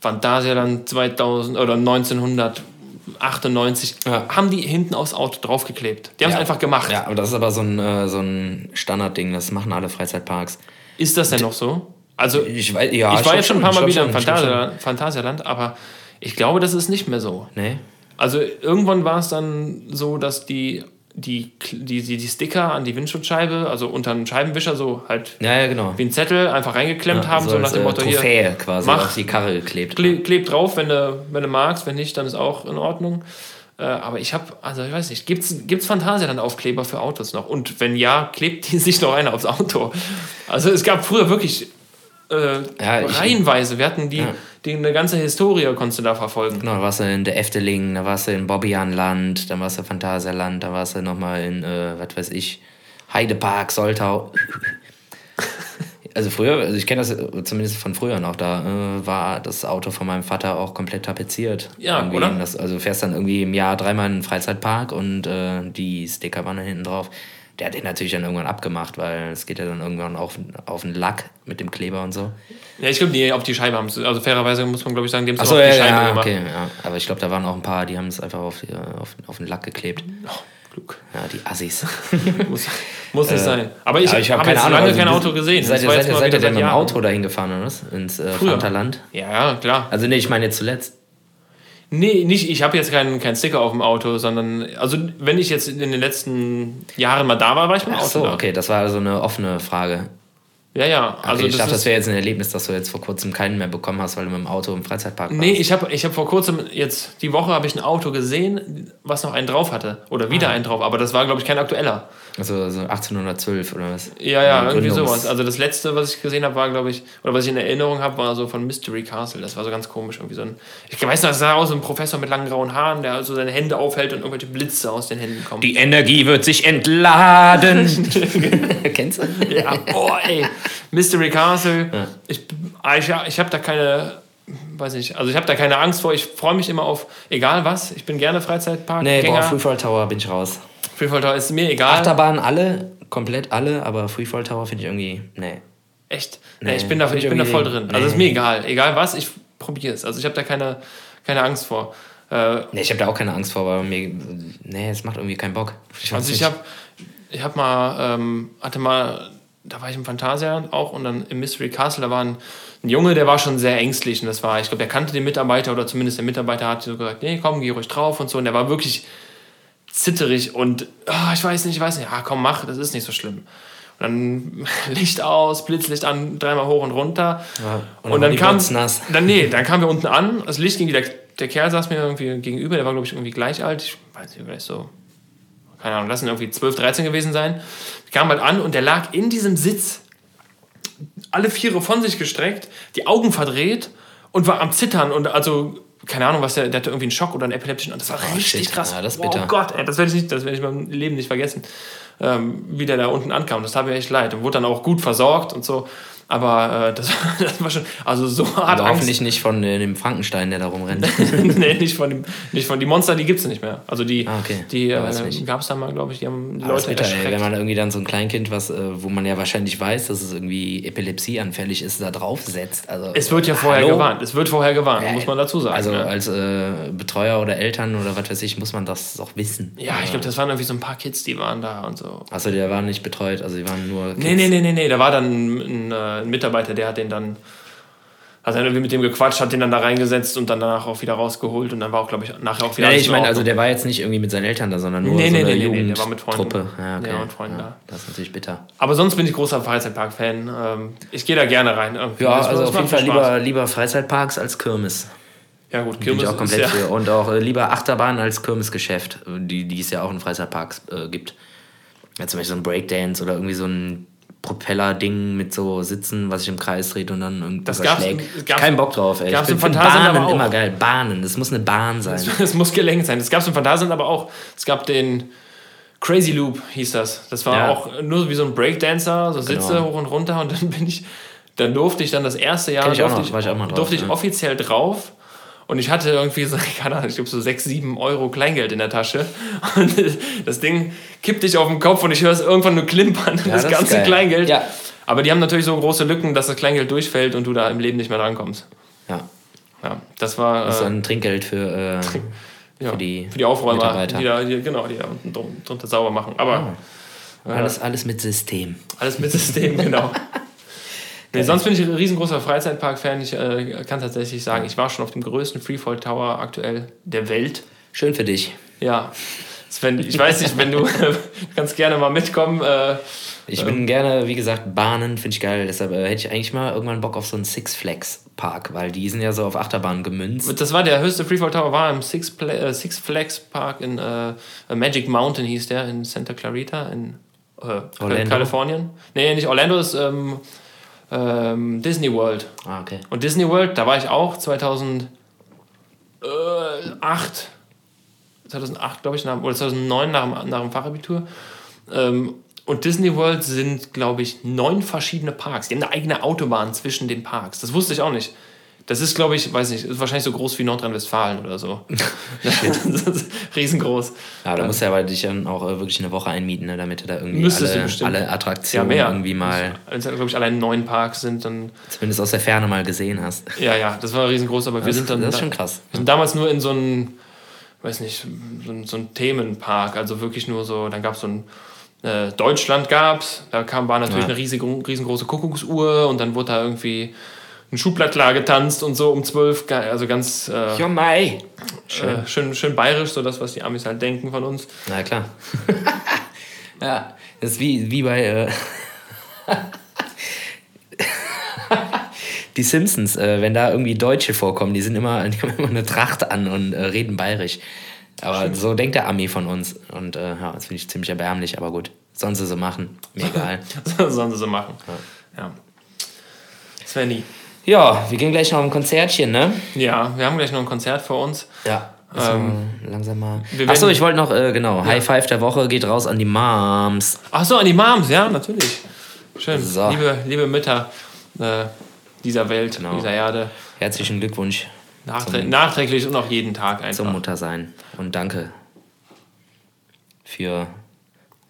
Phantasialand 2000 oder 1998, Ja. haben die hinten aufs Auto draufgeklebt. Die haben es Ja. einfach gemacht. Ja, aber das ist aber so ein, äh, so ein Standardding, das machen alle Freizeitparks. Ist das denn noch so? Also, Ich weiß, ja, ich war glaub jetzt schon ein paar ich Mal wieder im schon, ich Phantasialand, Phantasialand, aber ich glaube, das ist nicht mehr so. Nee? Also irgendwann war es dann so, dass die, die, die, die, die Sticker an die Windschutzscheibe, also unter einen Scheibenwischer so halt Ja, ja, genau. wie ein Zettel einfach reingeklemmt haben, so, nach dem äh, Motto hier, Trophäe quasi mach- auf die Karre geklebt. kle kleb drauf, wenn du, wenn du magst, wenn nicht, dann ist auch in Ordnung. Äh, aber ich habe, also ich weiß nicht, gibt es Phantasialand-Aufkleber für Autos noch? Und wenn ja, klebt die sich noch einer aufs Auto? Also es gab früher wirklich äh, Ja, reihenweise, wir hatten die, Ja. die eine ganze Historie, konntest du da verfolgen. Genau, da warst du in der Efteling, da warst du in Bobbianland, dann warst du Phantasialand, dann warst du nochmal in, äh, was weiß ich, Heidepark, Soltau. Also früher, also ich kenne das zumindest von früher noch, da äh, war das Auto von meinem Vater auch komplett tapeziert. Ja, Irgendwie. oder? Das, also du fährst dann irgendwie im Jahr dreimal in den Freizeitpark und äh, die Sticker waren dann hinten drauf. Der hat den natürlich dann irgendwann abgemacht, weil es geht ja dann irgendwann auf, auf den Lack mit dem Kleber und so. Ja, ich glaube, die auf die Scheibe haben es. Also fairerweise muss man, glaube ich, sagen, die haben es Achso, auf ja, die Scheibe ja, gemacht. okay, ja. Aber ich glaube, da waren auch ein paar, die haben es einfach auf, äh, auf, auf den Lack geklebt. Oh, klug. Ja, die Assis. Muss, muss nicht sein. Aber ich, Ja, habe hab jetzt lange also kein Auto gesehen. Seid ihr, seid seid denn mit dem. Auto dahin gefahren, oder was? Ins äh? Ja, ja, klar. Also nee, ich meine jetzt zuletzt. Nee, nicht, ich habe jetzt keinen keinen Sticker auf dem Auto, sondern, also wenn ich jetzt in den letzten Jahren mal da war, war ich mit dem Ach Auto so, da. okay, das war also eine offene Frage. Ja, ja. Okay, Also ich das dachte, das wäre jetzt ein Erlebnis, dass du jetzt vor kurzem keinen mehr bekommen hast, weil du mit dem Auto im Freizeitpark warst. Nee, ich habe ich hab vor kurzem, jetzt die Woche, habe ich ein Auto gesehen, was noch einen drauf hatte. Oder Ah. wieder einen drauf. Aber das war, glaube ich, kein aktueller. Also so 1812 oder was? Ja, ja, irgendwie Gründungs- sowas. Also das letzte, was ich gesehen habe, war, glaube ich, oder was ich in Erinnerung habe, war so von Mystery Castle. Das war so ganz komisch. Irgendwie so ein, ich weiß noch, das sah aus, so ein Professor mit langen grauen Haaren, der also seine Hände aufhält und irgendwelche Blitze aus den Händen kommen. Die Energie wird sich entladen. Kennst du? Ja, boah, ey. Mystery Castle. Ich, ah, ich, ich habe da keine, weiß nicht, also ich habe da keine Angst vor. Ich freue mich immer auf, egal was. Ich bin gerne Freizeitpark. Nee, boah. Freefall Tower bin ich raus. Freefall Tower ist mir egal. Achterbahn alle, komplett alle, aber Freefall Tower finde ich irgendwie, nee. Echt? Nee, Nee, ich bin da, ich bin da voll drin. Also ist nee. mir egal. Egal was, ich probiere es. Also ich habe da keine, keine Angst vor. Äh, Nee, ich habe da auch keine Angst vor, aber mir, nee, es macht irgendwie keinen Bock. Ich Also ich habe ich hab mal, ähm, hatte mal, da war ich im Phantasialand auch und dann im Mystery Castle, da war ein, ein Junge, der war schon sehr ängstlich und das war, ich glaube, der kannte den Mitarbeiter oder zumindest der Mitarbeiter hat so gesagt, nee, komm, geh ruhig drauf und so und der war wirklich zitterig und ah, ich weiß nicht, ich weiß nicht, ja komm, mach, das ist nicht so schlimm. Und dann Licht aus, Blitzlicht an, dreimal hoch und runter. Ja, und, und dann kam, nass. dann, nee, dann kamen wir unten an, das Licht ging wieder, der Kerl saß mir irgendwie gegenüber, der war glaube ich irgendwie gleich alt, ich weiß nicht, vielleicht so, keine Ahnung, lass ihn irgendwie 12, 13 gewesen sein. Ich kam halt an und der lag in diesem Sitz, alle Viere von sich gestreckt, die Augen verdreht und war am Zittern und also keine Ahnung, was der, der hatte irgendwie einen Schock oder einen epileptischen das war Oh, richtig shit. krass. Ja, das oh. Gott, ey, das werde ich nicht, das werde ich meinem Leben nicht vergessen, ähm, wie der da unten ankam. Das tat mir echt leid und wurde dann auch gut versorgt und so. Aber äh, das, das war schon, also so hart Aber Angst. hoffentlich nicht von äh, dem Frankenstein, der da rumrennt. nee, nicht von dem, nicht von die Monster, die gibt es nicht mehr. Also die, Ah, okay. die Ja, äh, nicht. gab es da mal, glaube ich, die haben die Leute bitter, ey, erschreckt. wenn man irgendwie dann so ein Kleinkind, was, äh, wo man ja wahrscheinlich weiß, dass es irgendwie epilepsieanfällig ist, da draufsetzt. Also, Es wird ja vorher Hallo? gewarnt. Es wird vorher gewarnt, muss man dazu sagen. Also ne? als äh, Betreuer oder Eltern oder was weiß ich, muss man das doch wissen. ja, ich glaube, das waren irgendwie so ein paar Kids, die waren da und so. Achso, der war nicht betreut, also die waren nur. Nee, nee, nee, nee, nee. Da war dann ein, ein, Mitarbeiter, der hat den dann, hat dann irgendwie mit dem gequatscht, hat den dann da reingesetzt und dann danach auch wieder rausgeholt und dann war auch, glaube ich, nachher auch wieder Nee, ich in meine, also der war jetzt nicht irgendwie mit seinen Eltern da, sondern nur Nee, so nee, nee, nee, nee, der war mit Freunden. Jugendtruppe. Ja, okay. Ja, mit Freunden ja, da. Das ist natürlich bitter. Aber sonst bin ich großer Freizeitpark-Fan. Ähm, ich gehe da gerne rein. irgendwie. Ja, Das- also auf jeden Fall lieber, lieber Freizeitparks als Kirmes. Ja, gut, Bin ich Kirmes auch komplett ist ja, für. Und auch äh, lieber Achterbahn als Kirmesgeschäft, die, die es ja auch in Freizeitparks äh, gibt. Ja, zum Beispiel so ein Breakdance oder irgendwie so ein Propeller-Ding mit so Sitzen, was sich im Kreis dreht und dann irgendwie Das das gab's- Kein Bock drauf, ey. gab's ich im bin aber auch. immer geil. Bahnen, das muss eine Bahn sein. Es muss gelenkt sein. Das gab es im Phantasialand aber auch. Es gab den Crazy Loop, hieß das. Das war Ja. auch nur wie so ein Breakdancer, so Sitze Genau. hoch und runter und dann bin ich, dann durfte ich dann das erste Jahr, ich auch durfte, noch, ich, ich drauf, durfte ich offiziell drauf. Und ich hatte irgendwie so, keine Ahnung, ich glaube so 6, 7 Euro Kleingeld in der Tasche. Und das Ding kippt dich auf den Kopf und ich höre es irgendwann nur klimpern. das das ist ganze. Kleingeld. Ja. Aber die haben natürlich so große Lücken, dass das Kleingeld durchfällt und du da im Leben nicht mehr drankommst. Ja. Ja, das war. Das ist Äh, ein Trinkgeld für, äh, ja, für die, für die Aufräumer, die da, die, genau, die da drunter sauber machen. Aber alles, alles mit System. alles mit System, genau. Nee, sonst bin ich ein riesengroßer Freizeitpark-Fan. Ich äh, kann tatsächlich sagen, ich war schon auf dem größten Freefall Tower aktuell der Welt. Schön für dich. Ja. Sven, ich weiß nicht, wenn du kannst gerne mal mitkommen. Äh, Ich bin gerne, wie gesagt, Bahnen finde ich geil. Deshalb äh, hätte ich eigentlich mal irgendwann Bock auf so einen Six Flags Park, weil die sind ja so auf Achterbahn gemünzt. das war der höchste Freefall Tower, war im Six, Pla äh, Six Flags Park in äh, Magic Mountain hieß der, in Santa Clarita in äh? Kalifornien. Nee, nicht Orlando, ist ähm, ähm, Disney World. Ah, okay. Und Disney World, da war ich auch 2008. 2008, glaube ich, nach, oder 2009 nach dem, nach dem Fachabitur. Ähm, und Disney World sind, glaube ich, neun verschiedene Parks. Die haben eine eigene Autobahn zwischen den Parks. Das wusste ich auch nicht. Das ist, glaube ich, weiß nicht, ist wahrscheinlich so groß wie Nordrhein-Westfalen oder so. riesengroß. Ja, da musst du aber dich dann auch äh, wirklich eine Woche einmieten, ne, damit du da irgendwie alle, alle Ja, Attraktionen mehr. irgendwie mal Als, glaube ich, allein neun Parks sind dann. zumindest aus der Ferne mal gesehen hast. Ja, ja, das war riesengroß, aber wir Das, sind dann. das ist schon krass. Wir sind damals nur in so einen, weiß nicht, so ein, so ein Themenpark, also wirklich nur so, dann gab es so ein, äh, Deutschland gab's, da kam, war natürlich Ja. eine riesige, riesengroße Kuckucksuhr und dann wurde da irgendwie ein Schuhblatt klar getanzt und so um zwölf, also ganz äh, Ja, Mai. schön. Äh, schön, schön bayerisch, so das, was die Amis halt denken von uns. Na klar. ja, das ist wie, wie bei äh, die Simpsons, äh, wenn da irgendwie Deutsche vorkommen, die sind immer, die haben immer eine Tracht an und äh, reden bayerisch. Aber so denkt der Ami von uns. Und äh, ja, das finde ich ziemlich erbärmlich, aber gut. Sollen sie so machen. Mir egal. Sollen sie so machen. Ja. Svenny. Ja, wir gehen gleich noch ein Konzertchen, ne? Ja, wir haben gleich noch ein Konzert vor uns. Ja. Also, langsam mal. Achso, ich wollte noch, äh, genau, High Five der Woche geht raus an die Moms. Ach so, an die Moms, ja, natürlich. Schön. So. Liebe, liebe Mütter äh, dieser Welt, Genau. dieser Erde. Herzlichen Glückwunsch Nachträ nachträglich und auch jeden Tag zum einfach. Muttersein. Und danke für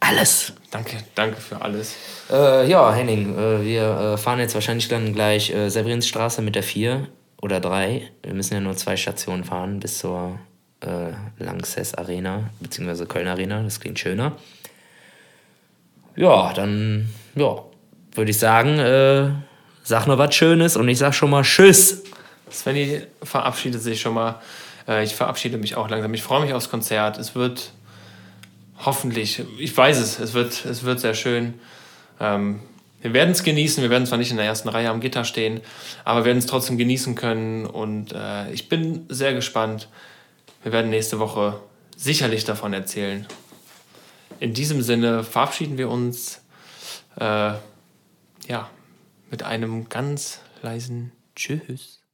alles. Danke, danke für alles. Äh, ja, Henning, äh, wir äh, fahren jetzt wahrscheinlich dann gleich äh, Severinsstraße mit der 4 oder 3. Wir müssen ja nur zwei Stationen fahren bis zur äh, Lanxess Arena, beziehungsweise Köln Arena. Das klingt schöner. Ja, dann, ja, würde ich sagen, äh, sag noch was Schönes und ich sag schon mal Tschüss. Svenny verabschiedet sich schon mal. Äh, ich verabschiede mich auch langsam. Ich freue mich aufs Konzert. Es wird hoffentlich, ich weiß es, es wird, es wird sehr schön. Ähm, wir werden es genießen. Wir werden zwar nicht in der ersten Reihe am Gitter stehen, aber wir werden es trotzdem genießen können. Und äh, ich bin sehr gespannt. Wir werden nächste Woche sicherlich davon erzählen. In diesem Sinne verabschieden wir uns äh, ja, mit einem ganz leisen Tschüss.